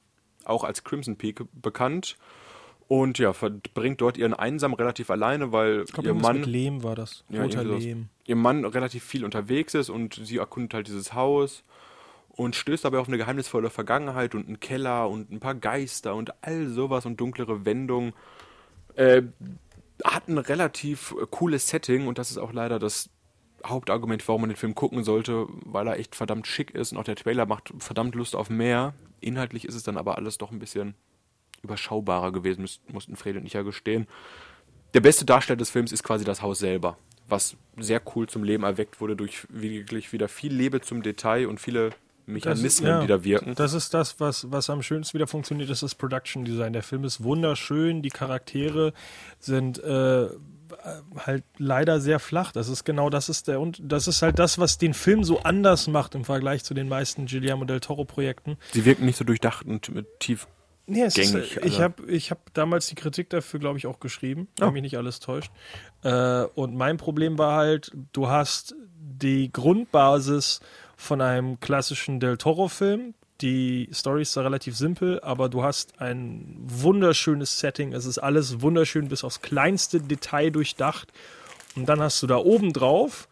auch als Crimson Peak bekannt. Und ja, verbringt dort ihren Einsam relativ alleine, weil ich glaube, ihr Mann, mit Lehm war das. Ja, Roter. Lehm. ihr Mann relativ viel unterwegs ist und sie erkundet halt dieses Haus und stößt dabei auf eine geheimnisvolle Vergangenheit und einen Keller und ein paar Geister und all sowas und dunklere Wendungen. Äh, hat ein relativ cooles Setting und das ist auch leider das Hauptargument, warum man den Film gucken sollte, weil er echt verdammt schick ist und auch der Trailer macht verdammt Lust auf mehr. Inhaltlich ist es dann aber alles doch ein bisschen überschaubarer gewesen, müß- mussten Fred und ich ja gestehen. Der beste Darsteller des Films ist quasi das Haus selber, was sehr cool zum Leben erweckt wurde durch wirklich wieder viel Liebe zum Detail und viele Mechanismen, ja, die da wirken. Das ist das, was, was am schönsten wieder funktioniert, das ist das Production Design. Der Film ist wunderschön, die Charaktere sind äh, halt leider sehr flach. Das ist genau das ist der und das ist halt das, was den Film so anders macht im Vergleich zu den meisten Guillermo del Toro Projekten. Sie wirken nicht so durchdacht und tief. Nee, es ist, Gängig, äh, ich habe ich hab damals die Kritik dafür, glaube ich, auch geschrieben, wenn mich nicht alles täuscht. Äh, und mein Problem war halt, du hast die Grundbasis von einem klassischen Del Toro-Film. Die Story ist da relativ simpel, aber du hast ein wunderschönes Setting. Es ist alles wunderschön bis aufs kleinste Detail durchdacht. Und dann hast du da oben drauf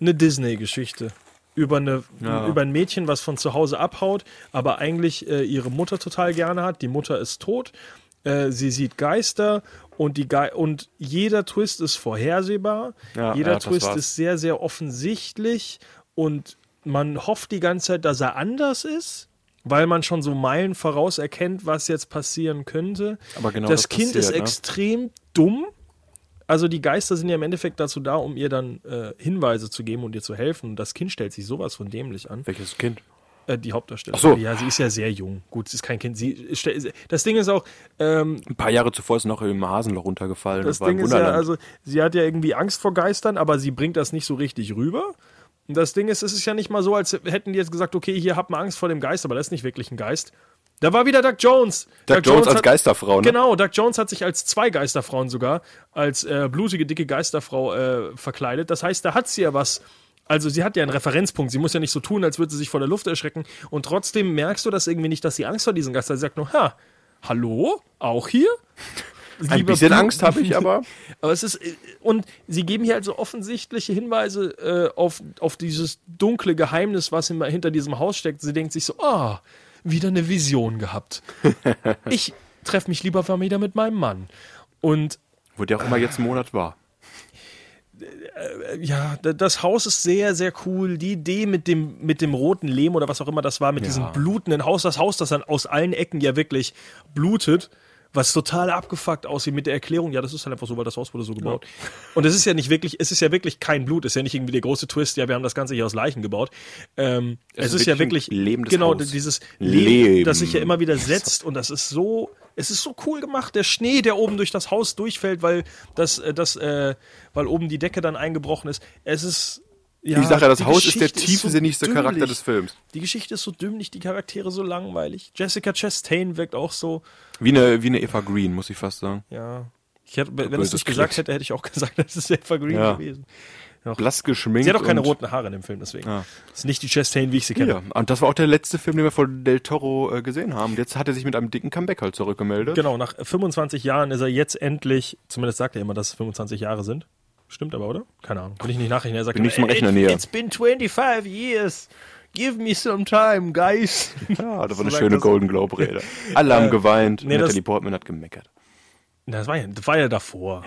eine Disney-Geschichte über, eine, Ja. über ein Mädchen, was von zu Hause abhaut, aber eigentlich äh, ihre Mutter total gerne hat. Die Mutter ist tot. Äh, sie sieht Geister und, die Ge und jeder Twist ist vorhersehbar. Ja, jeder ja, Twist ist sehr, sehr offensichtlich und man hofft die ganze Zeit, dass er anders ist. Weil man schon so Meilen voraus erkennt, was jetzt passieren könnte. Aber genau das das Kind passiert, ist ne? extrem dumm. Also die Geister sind ja im Endeffekt dazu da, um ihr dann äh, Hinweise zu geben und ihr zu helfen. Und das Kind stellt sich sowas von dämlich an. Welches Kind? Äh, die Hauptdarstellerin. So. Ja, sie ist ja sehr jung. Gut, sie ist kein Kind. Sie das Ding ist auch, ähm, Ein paar Jahre zuvor ist noch im Hasenloch runtergefallen. das war im Ding ist ja, also sie hat ja irgendwie Angst vor Geistern, aber sie bringt das nicht so richtig rüber. Und das Ding ist, es ist ja nicht mal so, als hätten die jetzt gesagt, okay, hier habt mal Angst vor dem Geist, aber das ist nicht wirklich ein Geist. Da war wieder Doug Jones. Doug Jones als hat- Geisterfrau, ne? Genau, Doug Jones hat sich als zwei Geisterfrauen sogar, als äh, blutige, dicke Geisterfrau äh, verkleidet. Das heißt, da hat sie ja was. Also sie hat ja einen Referenzpunkt. Sie muss ja nicht so tun, als würde sie sich vor der Luft erschrecken. Und trotzdem merkst du das irgendwie nicht, dass sie Angst vor diesen Geistern hat. Sie sagt nur, ha, hallo? Auch hier? *laughs* Ein Lieber bisschen Blut- Angst habe ich aber. *laughs* aber es ist, äh, und sie geben hier halt so offensichtliche Hinweise äh, auf, auf dieses dunkle Geheimnis, was hinter diesem Haus steckt. Sie denkt sich so, ah, wieder eine Vision gehabt. *laughs* Ich treffe mich lieber wieder mit meinem Mann. Und Wo der auch immer jetzt einen Monat war. ja, d- das Haus ist sehr, sehr cool. Die Idee mit dem, mit dem roten Lehm oder was auch immer das war, mit diesem blutenden Haus, das Haus, das dann aus allen Ecken ja wirklich blutet, was total abgefuckt aussieht mit der Erklärung, ja, das ist halt einfach so, weil das Haus wurde so gebaut. Und es ist ja nicht wirklich, es ist ja wirklich kein Blut, es ist ja nicht irgendwie der große Twist, ja, wir haben das Ganze hier aus Leichen gebaut. Ähm, es, ist ist ja wirklich lebendes genau Haus. dieses Leben. Leben, das sich ja immer wieder setzt und das ist so, es ist so cool gemacht, der Schnee, der oben durch das Haus durchfällt, weil das, äh, das, äh, weil oben die Decke dann eingebrochen ist. Es ist ja, ich sage ja, das Haus ist der Geschichte so tiefsinnigste Charakter des Films. Die Geschichte ist so dümmlich, die Charaktere so langweilig. Jessica Chastain wirkt auch so, Wie eine, wie eine Eva Green, muss ich fast sagen. ja. Ich hätte, wenn es nicht gesagt hätte, hätte ich auch *laughs* gesagt, das ist Eva Green Ja. gewesen. Blass geschminkt. Sie hat auch keine roten Haare in dem Film, deswegen. Ah. Das ist nicht die Chastain, wie ich sie kenne. Ja, und das war auch der letzte Film, den wir von Del Toro äh, gesehen haben. Jetzt hat er sich mit einem dicken Comeback halt zurückgemeldet. Genau, nach 25 Jahren ist er jetzt endlich, zumindest sagt er immer, dass es 25 Jahre sind. Stimmt aber, oder? Keine Ahnung. Bin ich nicht nachrechnen. Er sagt Bin nicht Rechnen "It- hier." It's been 25 years. Give me some time, guys. *laughs* Ja, das war *laughs* eine schöne Golden Globe-Rede. *laughs* Alle haben Äh, geweint. nee, Natalie Portman hat gemeckert. Das war ja, das war ja davor.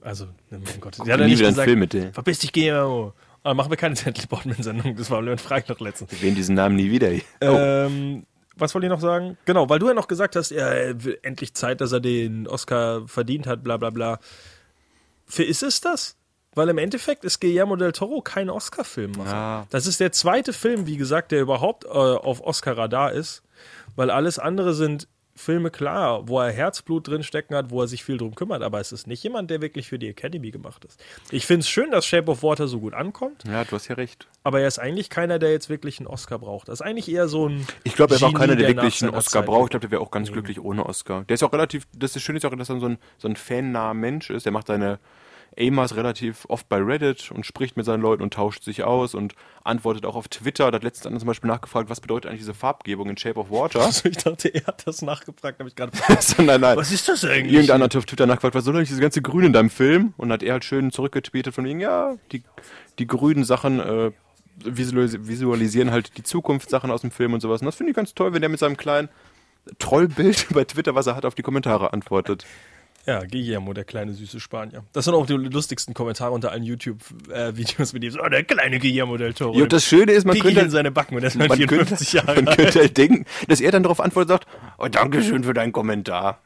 Also, mein Gott. Sie hat nie ja nicht wieder einen gesagt, Film mit der. Verpiss dich, Guillermo. Aber machen wir keine Natalie Portman-Sendung. Das war Leon Frag noch letztens. Wir sehen diesen Namen nie wieder. Oh, Ähm, was wollte ich noch sagen? Genau, weil du ja noch gesagt hast, ja, er will endlich Zeit, dass er den Oscar verdient hat, bla bla bla. Für ist es das? Weil im Endeffekt ist Guillermo del Toro kein Oscar-Filmmacher. Ja. Das ist der zweite Film, wie gesagt, der überhaupt äh, auf Oscar-Radar ist, weil alles andere sind Filme, klar, wo er Herzblut drin stecken hat, wo er sich viel drum kümmert, aber es ist nicht jemand, der wirklich für die Academy gemacht ist. Ich finde es schön, dass Shape of Water so gut ankommt, ja, du hast ja recht. aber er ist eigentlich keiner, der jetzt wirklich einen Oscar braucht. Das ist eigentlich eher so ein. Ich glaube, er war auch keiner, der nach wirklich einen Oscar Zeit braucht. Ich glaube, der wäre auch ganz glücklich ohne Oscar. Der ist auch relativ, das ist schön ist auch, dass er so ein, so ein fannaher Mensch ist. Der macht seine AMAs relativ oft bei Reddit und spricht mit seinen Leuten und tauscht sich aus und antwortet auch auf Twitter. Da hat letztens einer zum Beispiel nachgefragt, was bedeutet eigentlich diese Farbgebung in Shape of Water? Also *laughs* ich dachte, er hat das nachgefragt, habe ich gerade. *laughs* Sondern nein. Was ist das eigentlich? Irgendeiner hat auf Twitter nachgefragt, was soll eigentlich diese ganze Grün in deinem Film? Und hat er halt schön zurückgetweetet von wegen, ja, die, die grünen Sachen äh, visualis visualisieren halt die Zukunftssachen aus dem Film und sowas. Und das finde ich ganz toll, wenn der mit seinem kleinen Trollbild *laughs* bei Twitter, was er hat, auf die Kommentare antwortet. Ja, Guillermo, der kleine süße Spanier. Das sind auch die lustigsten Kommentare unter allen YouTube-Videos mit ihm. So, oh, der kleine Guillermo del Toro. Ja, und das Schöne ist, man Pickelt könnte, in seine Backen und ist man, halt könnte, 54 Jahre man könnte halt denken, dass er dann darauf antwortet und sagt, oh, danke schön für deinen Kommentar.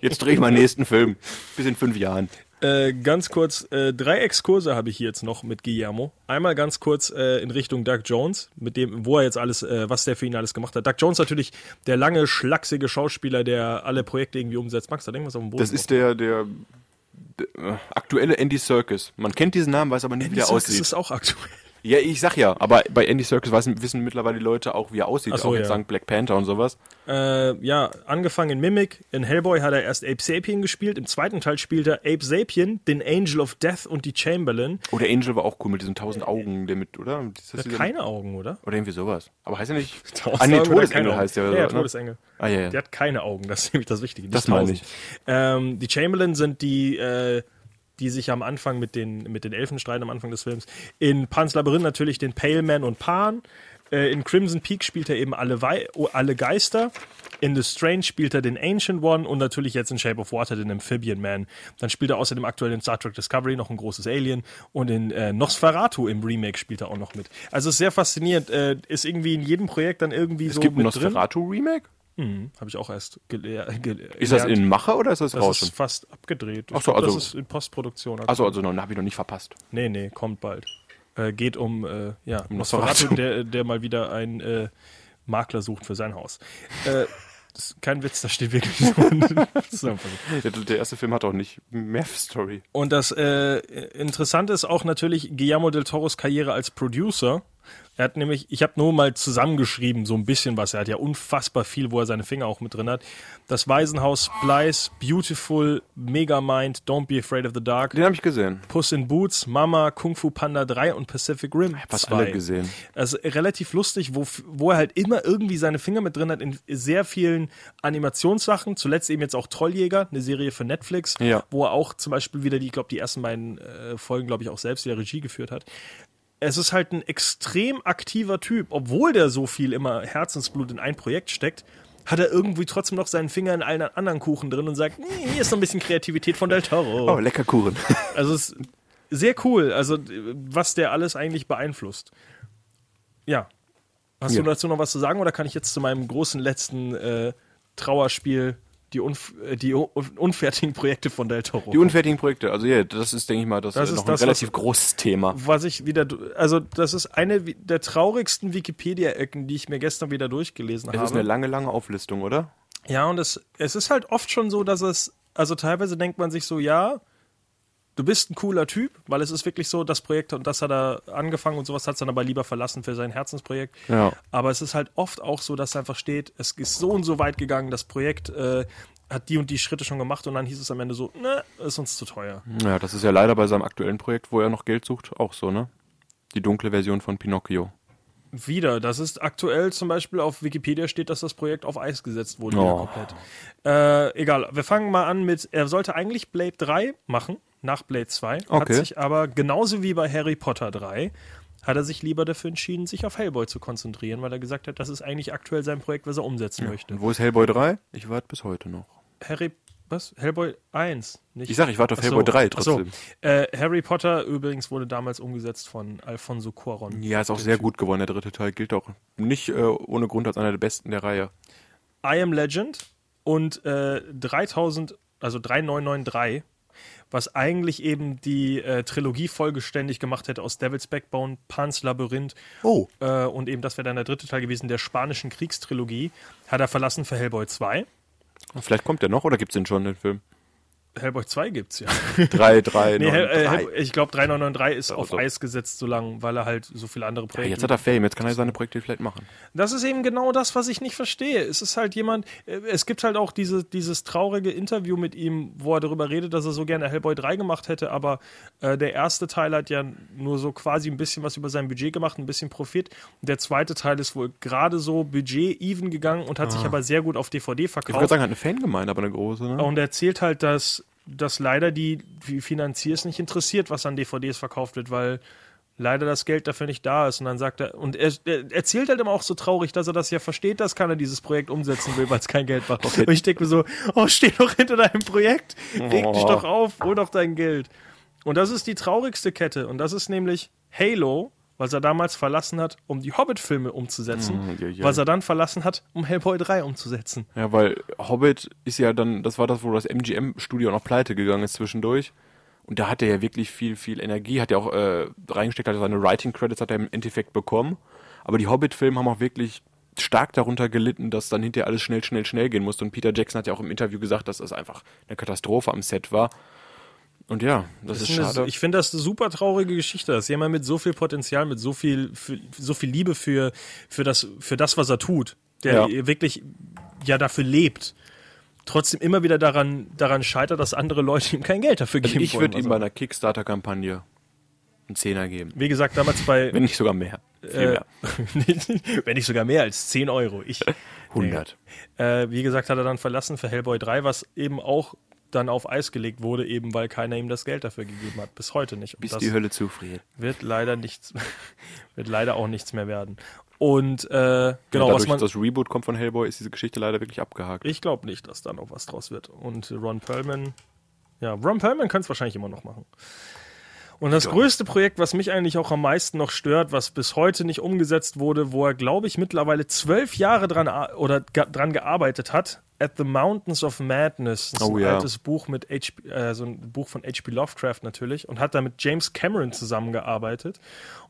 Jetzt drehe ich meinen nächsten Film. Bis in fünf Jahren. Äh, ganz kurz, äh, drei Exkurse habe ich hier jetzt noch mit Guillermo. Einmal ganz kurz äh, in Richtung Doug Jones, mit dem, wo er jetzt alles, äh, was der für ihn alles gemacht hat. Doug Jones natürlich der lange, schlachsige Schauspieler, der alle Projekte irgendwie umsetzt. Max, da irgendwas auf dem Boden. Das ist der, der, der aktuelle Andy Serkis. Man kennt diesen Namen, weiß aber nicht, wie der Serkis aussieht. ist auch aktuell. Ja, ich sag ja, aber bei Andy Serkis wissen, wissen mittlerweile die Leute auch, wie er aussieht. Ach so, auch jetzt ja. sagen Black Panther und sowas. Äh, ja, angefangen in Mimic. In Hellboy hat er erst Ape Sapien gespielt. Im zweiten Teil spielt er Ape Sapien, den Angel of Death und die Chamberlain. Oh, der Angel war auch cool mit diesen tausend Augen, der mit, oder? Das Der hat dieser- keine Augen, oder? Oder irgendwie sowas. Aber heißt er nicht? *laughs* Ah, nee, Todesengel heißt der. Ja, oder ja, ne? Todesengel. Ah, ja, ja. Der hat keine Augen, das ist nämlich das Wichtige. Das meine ich. Ähm, die Chamberlain sind die, äh, die sich am Anfang mit den, mit den Elfen streiten, am Anfang des Films. In Pans Labyrinth natürlich den Pale Man und Pan. Äh, in Crimson Peak spielt er eben alle, Wei oh, alle Geister. In The Strange spielt er den Ancient One und natürlich jetzt in Shape of Water den Amphibian Man. Dann spielt er außerdem aktuell in Star Trek Discovery noch ein großes Alien und in äh, Nosferatu im Remake spielt er auch noch mit. Also ist sehr faszinierend. Äh, ist irgendwie in jedem Projekt dann irgendwie Es so gibt ein mit Nosferatu-Remake? Habe ich auch erst gele gele Ist das gelernt. in Mache oder ist das, Das raus ist schon? fast abgedreht. Ich Ach so, glaub, also- das ist in Postproduktion. Achso, also noch, habe ich noch nicht verpasst. Nee, nee, kommt bald. Äh, geht um, äh, ja, Um Nosferatu, der, der mal wieder einen äh, Makler sucht für sein Haus. Äh, *laughs* das ist kein Witz, da steht wirklich so. *laughs* Der, der erste Film hat auch nicht mehr Story. Und das äh, Interessante ist auch natürlich Guillermo del Toros Karriere als Producer. Er hat nämlich, ich habe nur mal zusammengeschrieben, so ein bisschen was. Er hat ja unfassbar viel, wo er seine Finger auch mit drin hat. Das Waisenhaus, Splice, Beautiful, Megamind, Don't Be Afraid of the Dark, Den habe ich gesehen. Puss in Boots, Mama, Kung Fu Panda 3 und Pacific Rim. Fast 2. alle gesehen. Also relativ lustig, wo, wo er halt immer irgendwie seine Finger mit drin hat in sehr vielen Animationssachen. Zuletzt eben jetzt auch Trolljäger, eine Serie für Netflix, Ja. wo er auch zum Beispiel wieder die, ich glaube, die ersten beiden äh, Folgen, glaube ich, auch selbst wieder Regie geführt hat. Es ist halt ein extrem aktiver Typ, obwohl der so viel immer Herzensblut in ein Projekt steckt. Hat er irgendwie trotzdem noch seinen Finger in allen anderen Kuchen drin und sagt, "Nee, hier ist noch ein bisschen Kreativität von Del Toro. Oh, lecker Kuchen. *laughs* Also es ist sehr cool, also was der alles eigentlich beeinflusst. Ja. Hast Ja. du dazu noch was zu sagen oder kann ich jetzt zu meinem großen letzten äh, Trauerspiel die, unf äh, die un unfertigen Projekte von Del Toro. Die unfertigen Projekte, also ja, das ist, denke ich mal, das, Das ist noch das, ein relativ was- großes Thema. was ich wieder, also das ist eine der traurigsten Wikipedia-Ecken, die ich mir gestern wieder durchgelesen Es habe. ist eine lange, lange Auflistung, oder? Ja, und es, es ist halt oft schon so, dass es, also teilweise denkt man sich so, ja, du bist ein cooler Typ, weil es ist wirklich so, das Projekt und das hat er angefangen und sowas hat es dann aber lieber verlassen für sein Herzensprojekt. Ja. Aber es ist halt oft auch so, dass einfach steht, es ist so und so weit gegangen, das Projekt äh, hat die und die Schritte schon gemacht und dann hieß es am Ende so, ne, ist uns zu teuer. Ja, das ist ja leider bei seinem aktuellen Projekt, wo er noch Geld sucht, auch so, ne? Die dunkle Version von Pinocchio. Wieder, das ist aktuell zum Beispiel auf Wikipedia steht, dass das Projekt auf Eis gesetzt wurde. Oh. komplett. Äh, egal, wir fangen mal an mit, er sollte eigentlich Blade 3 machen, nach Blade 2, hat Okay. sich aber genauso wie bei Harry Potter 3, hat er sich lieber dafür entschieden, sich auf Hellboy zu konzentrieren, weil er gesagt hat, das ist eigentlich aktuell sein Projekt, was er umsetzen möchte. Und wo ist Hellboy 3? Ich warte bis heute noch. Harry, was? Hellboy 1, nicht? Ich sag, ich warte auf Ach so, Hellboy 3 ach so. trotzdem. Äh, Harry Potter übrigens wurde damals umgesetzt von Alfonso Cuarón. Ja, ist auch sehr gut geworden. Der dritte Teil gilt auch nicht äh, ohne Grund als einer der besten der Reihe. I Am Legend und äh, 3000, also 3993, was eigentlich eben die äh, Trilogie vollständig gemacht hätte aus Devil's Backbone, Pan's Labyrinth Oh. äh, und eben das wäre dann der dritte Teil gewesen der spanischen Kriegstrilogie, hat er verlassen für Hellboy 2. Vielleicht kommt der noch oder gibt's den schon, den Film? Hellboy 2 gibt's ja. *laughs* 3, 3, nee, 9, Hell, äh, 3. Hell, ich glaube 3993 ist auf so. Eis gesetzt so lang, weil er halt so viele andere Ja, Projekte jetzt hat er Fame, jetzt kann er seine Projekte vielleicht machen. Das ist eben genau das, was ich nicht verstehe. Es ist halt jemand, äh, es gibt halt auch diese, dieses traurige Interview mit ihm, wo er darüber redet, dass er so gerne Hellboy 3 gemacht hätte, aber äh, der erste Teil hat ja nur so quasi ein bisschen was über sein Budget gemacht, ein bisschen Profit. Und der zweite Teil ist wohl gerade so Budget-even gegangen und hat sich aber sehr gut auf DVD Ah. Ich verkauft. sagen, hat eine Fangemeinde, aber eine große, ne? Und er erzählt halt, dass, dass leider die, Finanziers nicht interessiert, was an DVDs verkauft wird, weil leider das Geld dafür nicht da ist. Und dann sagt er, und er, er erzählt halt immer auch so traurig, dass er das ja versteht, dass keiner dieses Projekt umsetzen will, weil es kein Geld macht. Und ich denke mir so, oh, steh doch hinter deinem Projekt, reg dich Oh. doch auf, hol doch dein Geld. Und das ist die traurigste Kette. Und das ist nämlich Halo, was er damals verlassen hat, um die Hobbit-Filme umzusetzen, Mm, ja, ja. was er dann verlassen hat, um Hellboy 3 umzusetzen. Ja, weil Hobbit ist ja dann, das war das, wo das MGM-Studio noch pleite gegangen ist zwischendurch. Und da hat er ja wirklich viel, viel Energie, hat er auch äh, reingesteckt, hat er seine Writing-Credits hat er im Endeffekt bekommen. Aber die Hobbit-Filme haben auch wirklich stark darunter gelitten, dass dann hinterher alles schnell, schnell, schnell gehen musste. Und Peter Jackson hat ja auch im Interview gesagt, dass das einfach eine Katastrophe am Set war. Und ja, das, ist ist eine- schade. Ich finde das eine super traurige Geschichte, dass jemand mit so viel Potenzial, mit so viel, für, so viel Liebe für, für, das, für das, was er tut, der Ja. wirklich ja dafür lebt, trotzdem immer wieder daran, daran scheitert, dass andere Leute ihm kein Geld dafür also geben ich wollen, würde ihm bei einer Kickstarter-Kampagne einen Zehner geben. Wie gesagt, damals bei, Wenn nicht sogar mehr. Viel äh, mehr. *laughs* wenn nicht sogar mehr als 10 Euro. Ich, 100. Äh, wie gesagt, hat er dann verlassen für Hellboy 3, was eben auch dann auf Eis gelegt wurde, eben weil keiner ihm das Geld dafür gegeben hat. Bis heute nicht. Und Bis die Hölle zufriert. wird leider nichts, *laughs* wird leider auch nichts mehr werden. Und äh, genau, ja, was dadurch, man. dass das Reboot kommt von Hellboy, ist diese Geschichte leider wirklich abgehakt. Ich glaube nicht, dass da noch was draus wird. Und Ron Perlman, ja, Ron Perlman kann es wahrscheinlich immer noch machen. Und das größte Projekt, was mich eigentlich auch am meisten noch stört, was bis heute nicht umgesetzt wurde, wo er, glaube ich, mittlerweile zwölf Jahre dran oder dran gearbeitet hat, At the Mountains of Madness. Das ist Oh ein ja. altes Buch mit H.P., äh, so ein Buch von H.P. Lovecraft natürlich und hat da mit James Cameron zusammengearbeitet.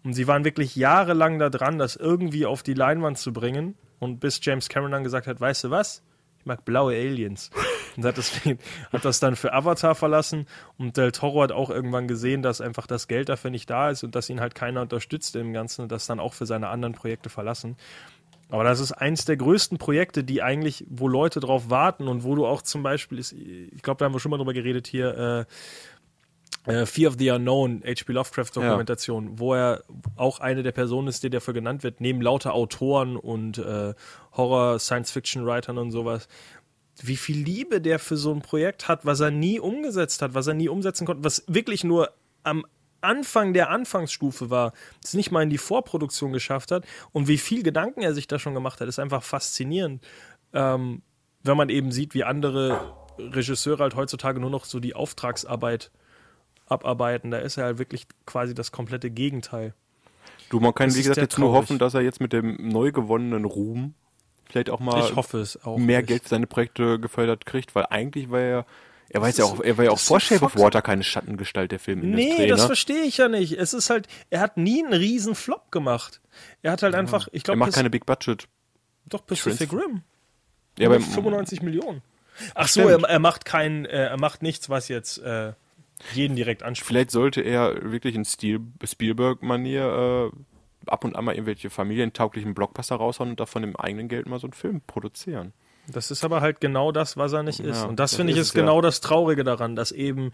Und sie waren wirklich jahrelang da dran, das irgendwie auf die Leinwand zu bringen. Und bis James Cameron dann gesagt hat, weißt du was? Ich mag blaue Aliens. Und hat, deswegen, hat das dann für Avatar verlassen. Und Del Toro hat auch irgendwann gesehen, dass einfach das Geld dafür nicht da ist und dass ihn halt keiner unterstützt im Ganzen und das dann auch für seine anderen Projekte verlassen. Aber das ist eins der größten Projekte, die eigentlich, wo Leute drauf warten und wo du auch zum Beispiel, ich glaube, da haben wir schon mal drüber geredet hier, äh, äh, Fear of the Unknown, H.P. Lovecraft Dokumentation, wo er auch eine der Personen ist, die dafür genannt wird, neben lauter Autoren und äh, Horror-Science-Fiction-Writern und sowas. Wie viel Liebe der für so ein Projekt hat, was er nie umgesetzt hat, was er nie umsetzen konnte, was wirklich nur am Anfang der Anfangsstufe war, es nicht mal in die Vorproduktion geschafft hat und wie viel Gedanken er sich da schon gemacht hat, ist einfach faszinierend. Ähm, wenn man eben sieht, wie andere Regisseure halt heutzutage nur noch so die Auftragsarbeit abarbeiten, da ist er halt wirklich quasi das komplette Gegenteil. Du, man kann, Das wie gesagt, jetzt nur traurig. hoffen, dass er jetzt mit dem neu gewonnenen Ruhm vielleicht auch mal auch. mehr nicht. Geld für seine Projekte gefördert kriegt, weil eigentlich war er, er weiß ja auch, er war ja auch vor Shape of. Water keine Schattengestalt der Filmindustrie. Nee, das ne? verstehe ich ja nicht. Es ist halt, er hat nie einen riesen Flop gemacht. Er hat halt einfach, ich Er glaube, macht keine Big Budget. doch Pacific Rim. Ja, Nur aber 95 Millionen. Ach so, er, er macht kein, äh, er macht nichts, was jetzt äh, jeden direkt anspricht. vielleicht sollte er wirklich in Stil, Spielberg-Manier äh, ab und an mal irgendwelche familientauglichen Blockbuster raushauen und davon im eigenen Geld mal so einen Film produzieren. Das ist aber halt genau das, was er nicht ist. Ja, Und das das finde ich ist es ja. genau das Traurige daran, dass eben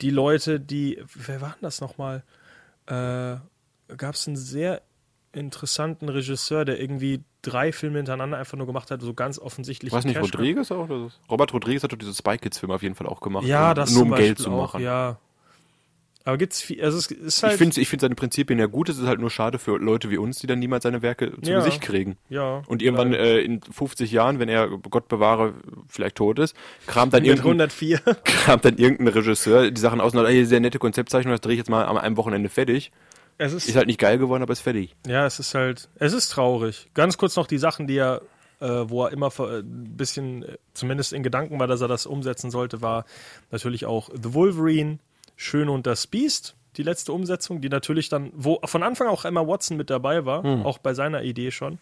die Leute, die, wer waren das nochmal? Äh, Gab es einen sehr interessanten Regisseur, der irgendwie drei Filme hintereinander einfach nur gemacht hat, so ganz offensichtlich. Weiß nicht. Rodriguez auch? Oder so? Robert Rodriguez hat doch diese Spy Kids-Filme auf jeden Fall auch gemacht. Ja, das Nur um Beispiel Geld zu auch, machen. Ja. Aber gibt's viel, also es ist halt, Ich finde ich find seine Prinzipien ja gut, es ist halt nur schade für Leute wie uns, die dann niemals seine Werke zu Ja. Gesicht kriegen. ja. Und irgendwann äh, in 50 Jahren, wenn er, Gott bewahre, vielleicht tot ist, kramt dann, irgendein, 104. *laughs* kramt dann irgendein Regisseur die Sachen aus und sagt, ey, sehr nette Konzeptzeichnung, das drehe ich jetzt mal am einem Wochenende fertig. Es ist, Ist halt nicht geil geworden, aber ist fertig. Ja, es ist halt, es ist traurig. Ganz kurz noch die Sachen, die er, äh, wo er immer ein bisschen, äh, zumindest in Gedanken war, dass er das umsetzen sollte, war natürlich auch The Wolverine, Schön und das Beast, die letzte Umsetzung, die natürlich dann, wo von Anfang auch Emma Watson mit dabei war, auch bei seiner Idee schon,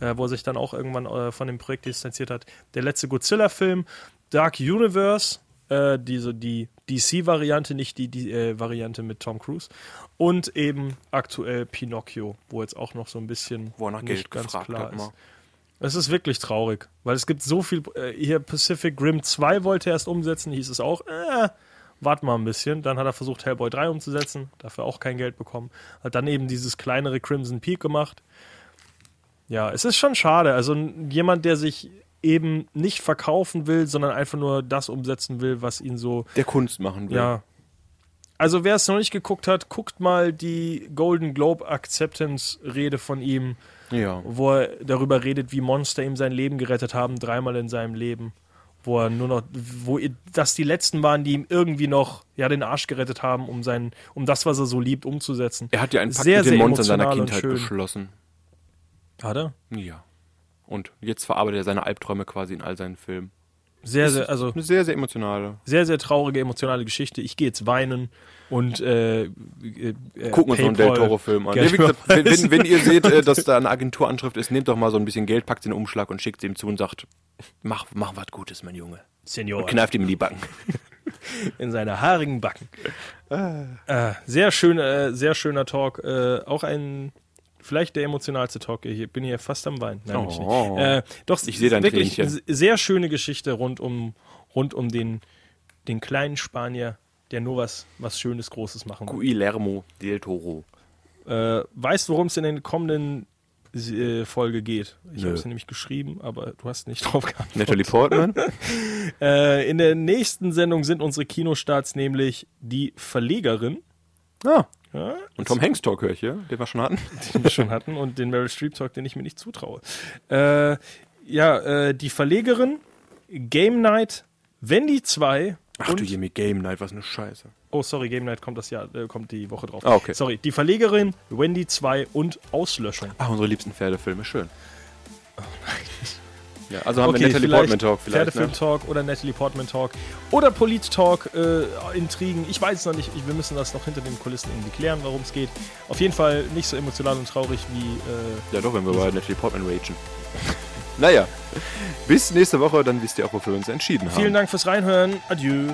äh, wo er sich dann auch irgendwann äh, von dem Projekt distanziert hat. Der letzte Godzilla-Film, Dark Universe, äh, diese, die DC-Variante, nicht die, die äh, Variante mit Tom Cruise. Und eben aktuell Pinocchio, wo jetzt auch noch so ein bisschen Wo er nach nicht Geld ganz gefragt klar hat. ist. Es ist wirklich traurig, weil es gibt so viel. Äh, hier Pacific Rim 2 wollte er erst umsetzen, hieß es auch, äh, wart mal ein bisschen. Dann hat er versucht, Hellboy 3 umzusetzen, dafür auch kein Geld bekommen. Hat dann eben dieses kleinere Crimson Peak gemacht. Ja, es ist schon schade. Also jemand, der sich eben nicht verkaufen will, sondern einfach nur das umsetzen will, was ihn so Der Kunst machen will. ja. Also wer es noch nicht geguckt hat, guckt mal die Golden Globe Acceptance Rede von ihm, Ja. wo er darüber redet, wie Monster ihm sein Leben gerettet haben, dreimal in seinem Leben. Wo er nur noch, wo das die letzten waren, die ihm irgendwie noch ja, den Arsch gerettet haben, um sein, um das, was er so liebt, umzusetzen. Er hat ja einen Pakt Sehr, mit den Monstern seiner Kindheit schön. geschlossen. Hat er? Ja. Und jetzt verarbeitet er seine Albträume quasi in all seinen Filmen. Sehr, sehr, also Eine sehr, sehr emotionale. sehr, sehr traurige, emotionale Geschichte. Ich gehe jetzt weinen und äh, äh, äh, Gucken uns noch einen Del Toro-Film an. Wie gesagt, wenn, wenn, ihr seht, äh, dass da eine Agenturanschrift ist, nehmt doch mal so ein bisschen Geld, packt den Umschlag und schickt ihm zu und sagt, mach, mach was Gutes, mein Junge. Senior. Und kneift ihm in die Backen. *laughs* in seine haarigen Backen. Äh, sehr schön, äh, sehr schöner Talk. Auch ein vielleicht der emotionalste Talk. Ich bin hier fast am Weinen. Nein, Oh. nicht. Äh, doch, Ich sehe dein wirklich Tränchen. eine sehr schöne Geschichte rund um rund um den den kleinen Spanier, der nur was was Schönes Großes machen will. Guillermo del Toro. Äh, weißt, worum es in den kommenden äh, Folge geht? Ich habe es nämlich geschrieben, aber du hast nicht *laughs* drauf geantwortet. Natalie Portman. *laughs* Äh, in der nächsten Sendung sind unsere Kinostarts nämlich die Verlegerin. Ja. Ja, Und Tom Hanks Talk höre ich hier, den wir schon hatten. *laughs* den wir schon hatten und den Meryl Streep Talk, den ich mir nicht zutraue. Äh, ja, äh, die Verlegerin, Game Night, Wendy 2 Ach und, du Jimmy, Game Night, was eine Scheiße. oh sorry, Game Night kommt das Jahr, äh, kommt die Woche drauf. Ah, okay. Sorry, die Verlegerin, Wendy 2 und Auslöschung. Ah, unsere liebsten Pferdefilme, schön. Ja, also haben Okay, wir Natalie Portman Talk vielleicht. Pferdefilm Ne? Talk oder Natalie Portman Talk oder Polit Talk, äh, Intrigen. Ich weiß es noch nicht. Ich, wir müssen das noch hinter den Kulissen irgendwie klären, worum es geht. Auf jeden Fall nicht so emotional und traurig wie äh, Ja, doch, wenn wir bei Natalie Portman ragen. *laughs* naja, bis nächste Woche, dann wisst ihr auch, wofür wir uns entschieden haben. Vielen Dank fürs Reinhören. Adieu.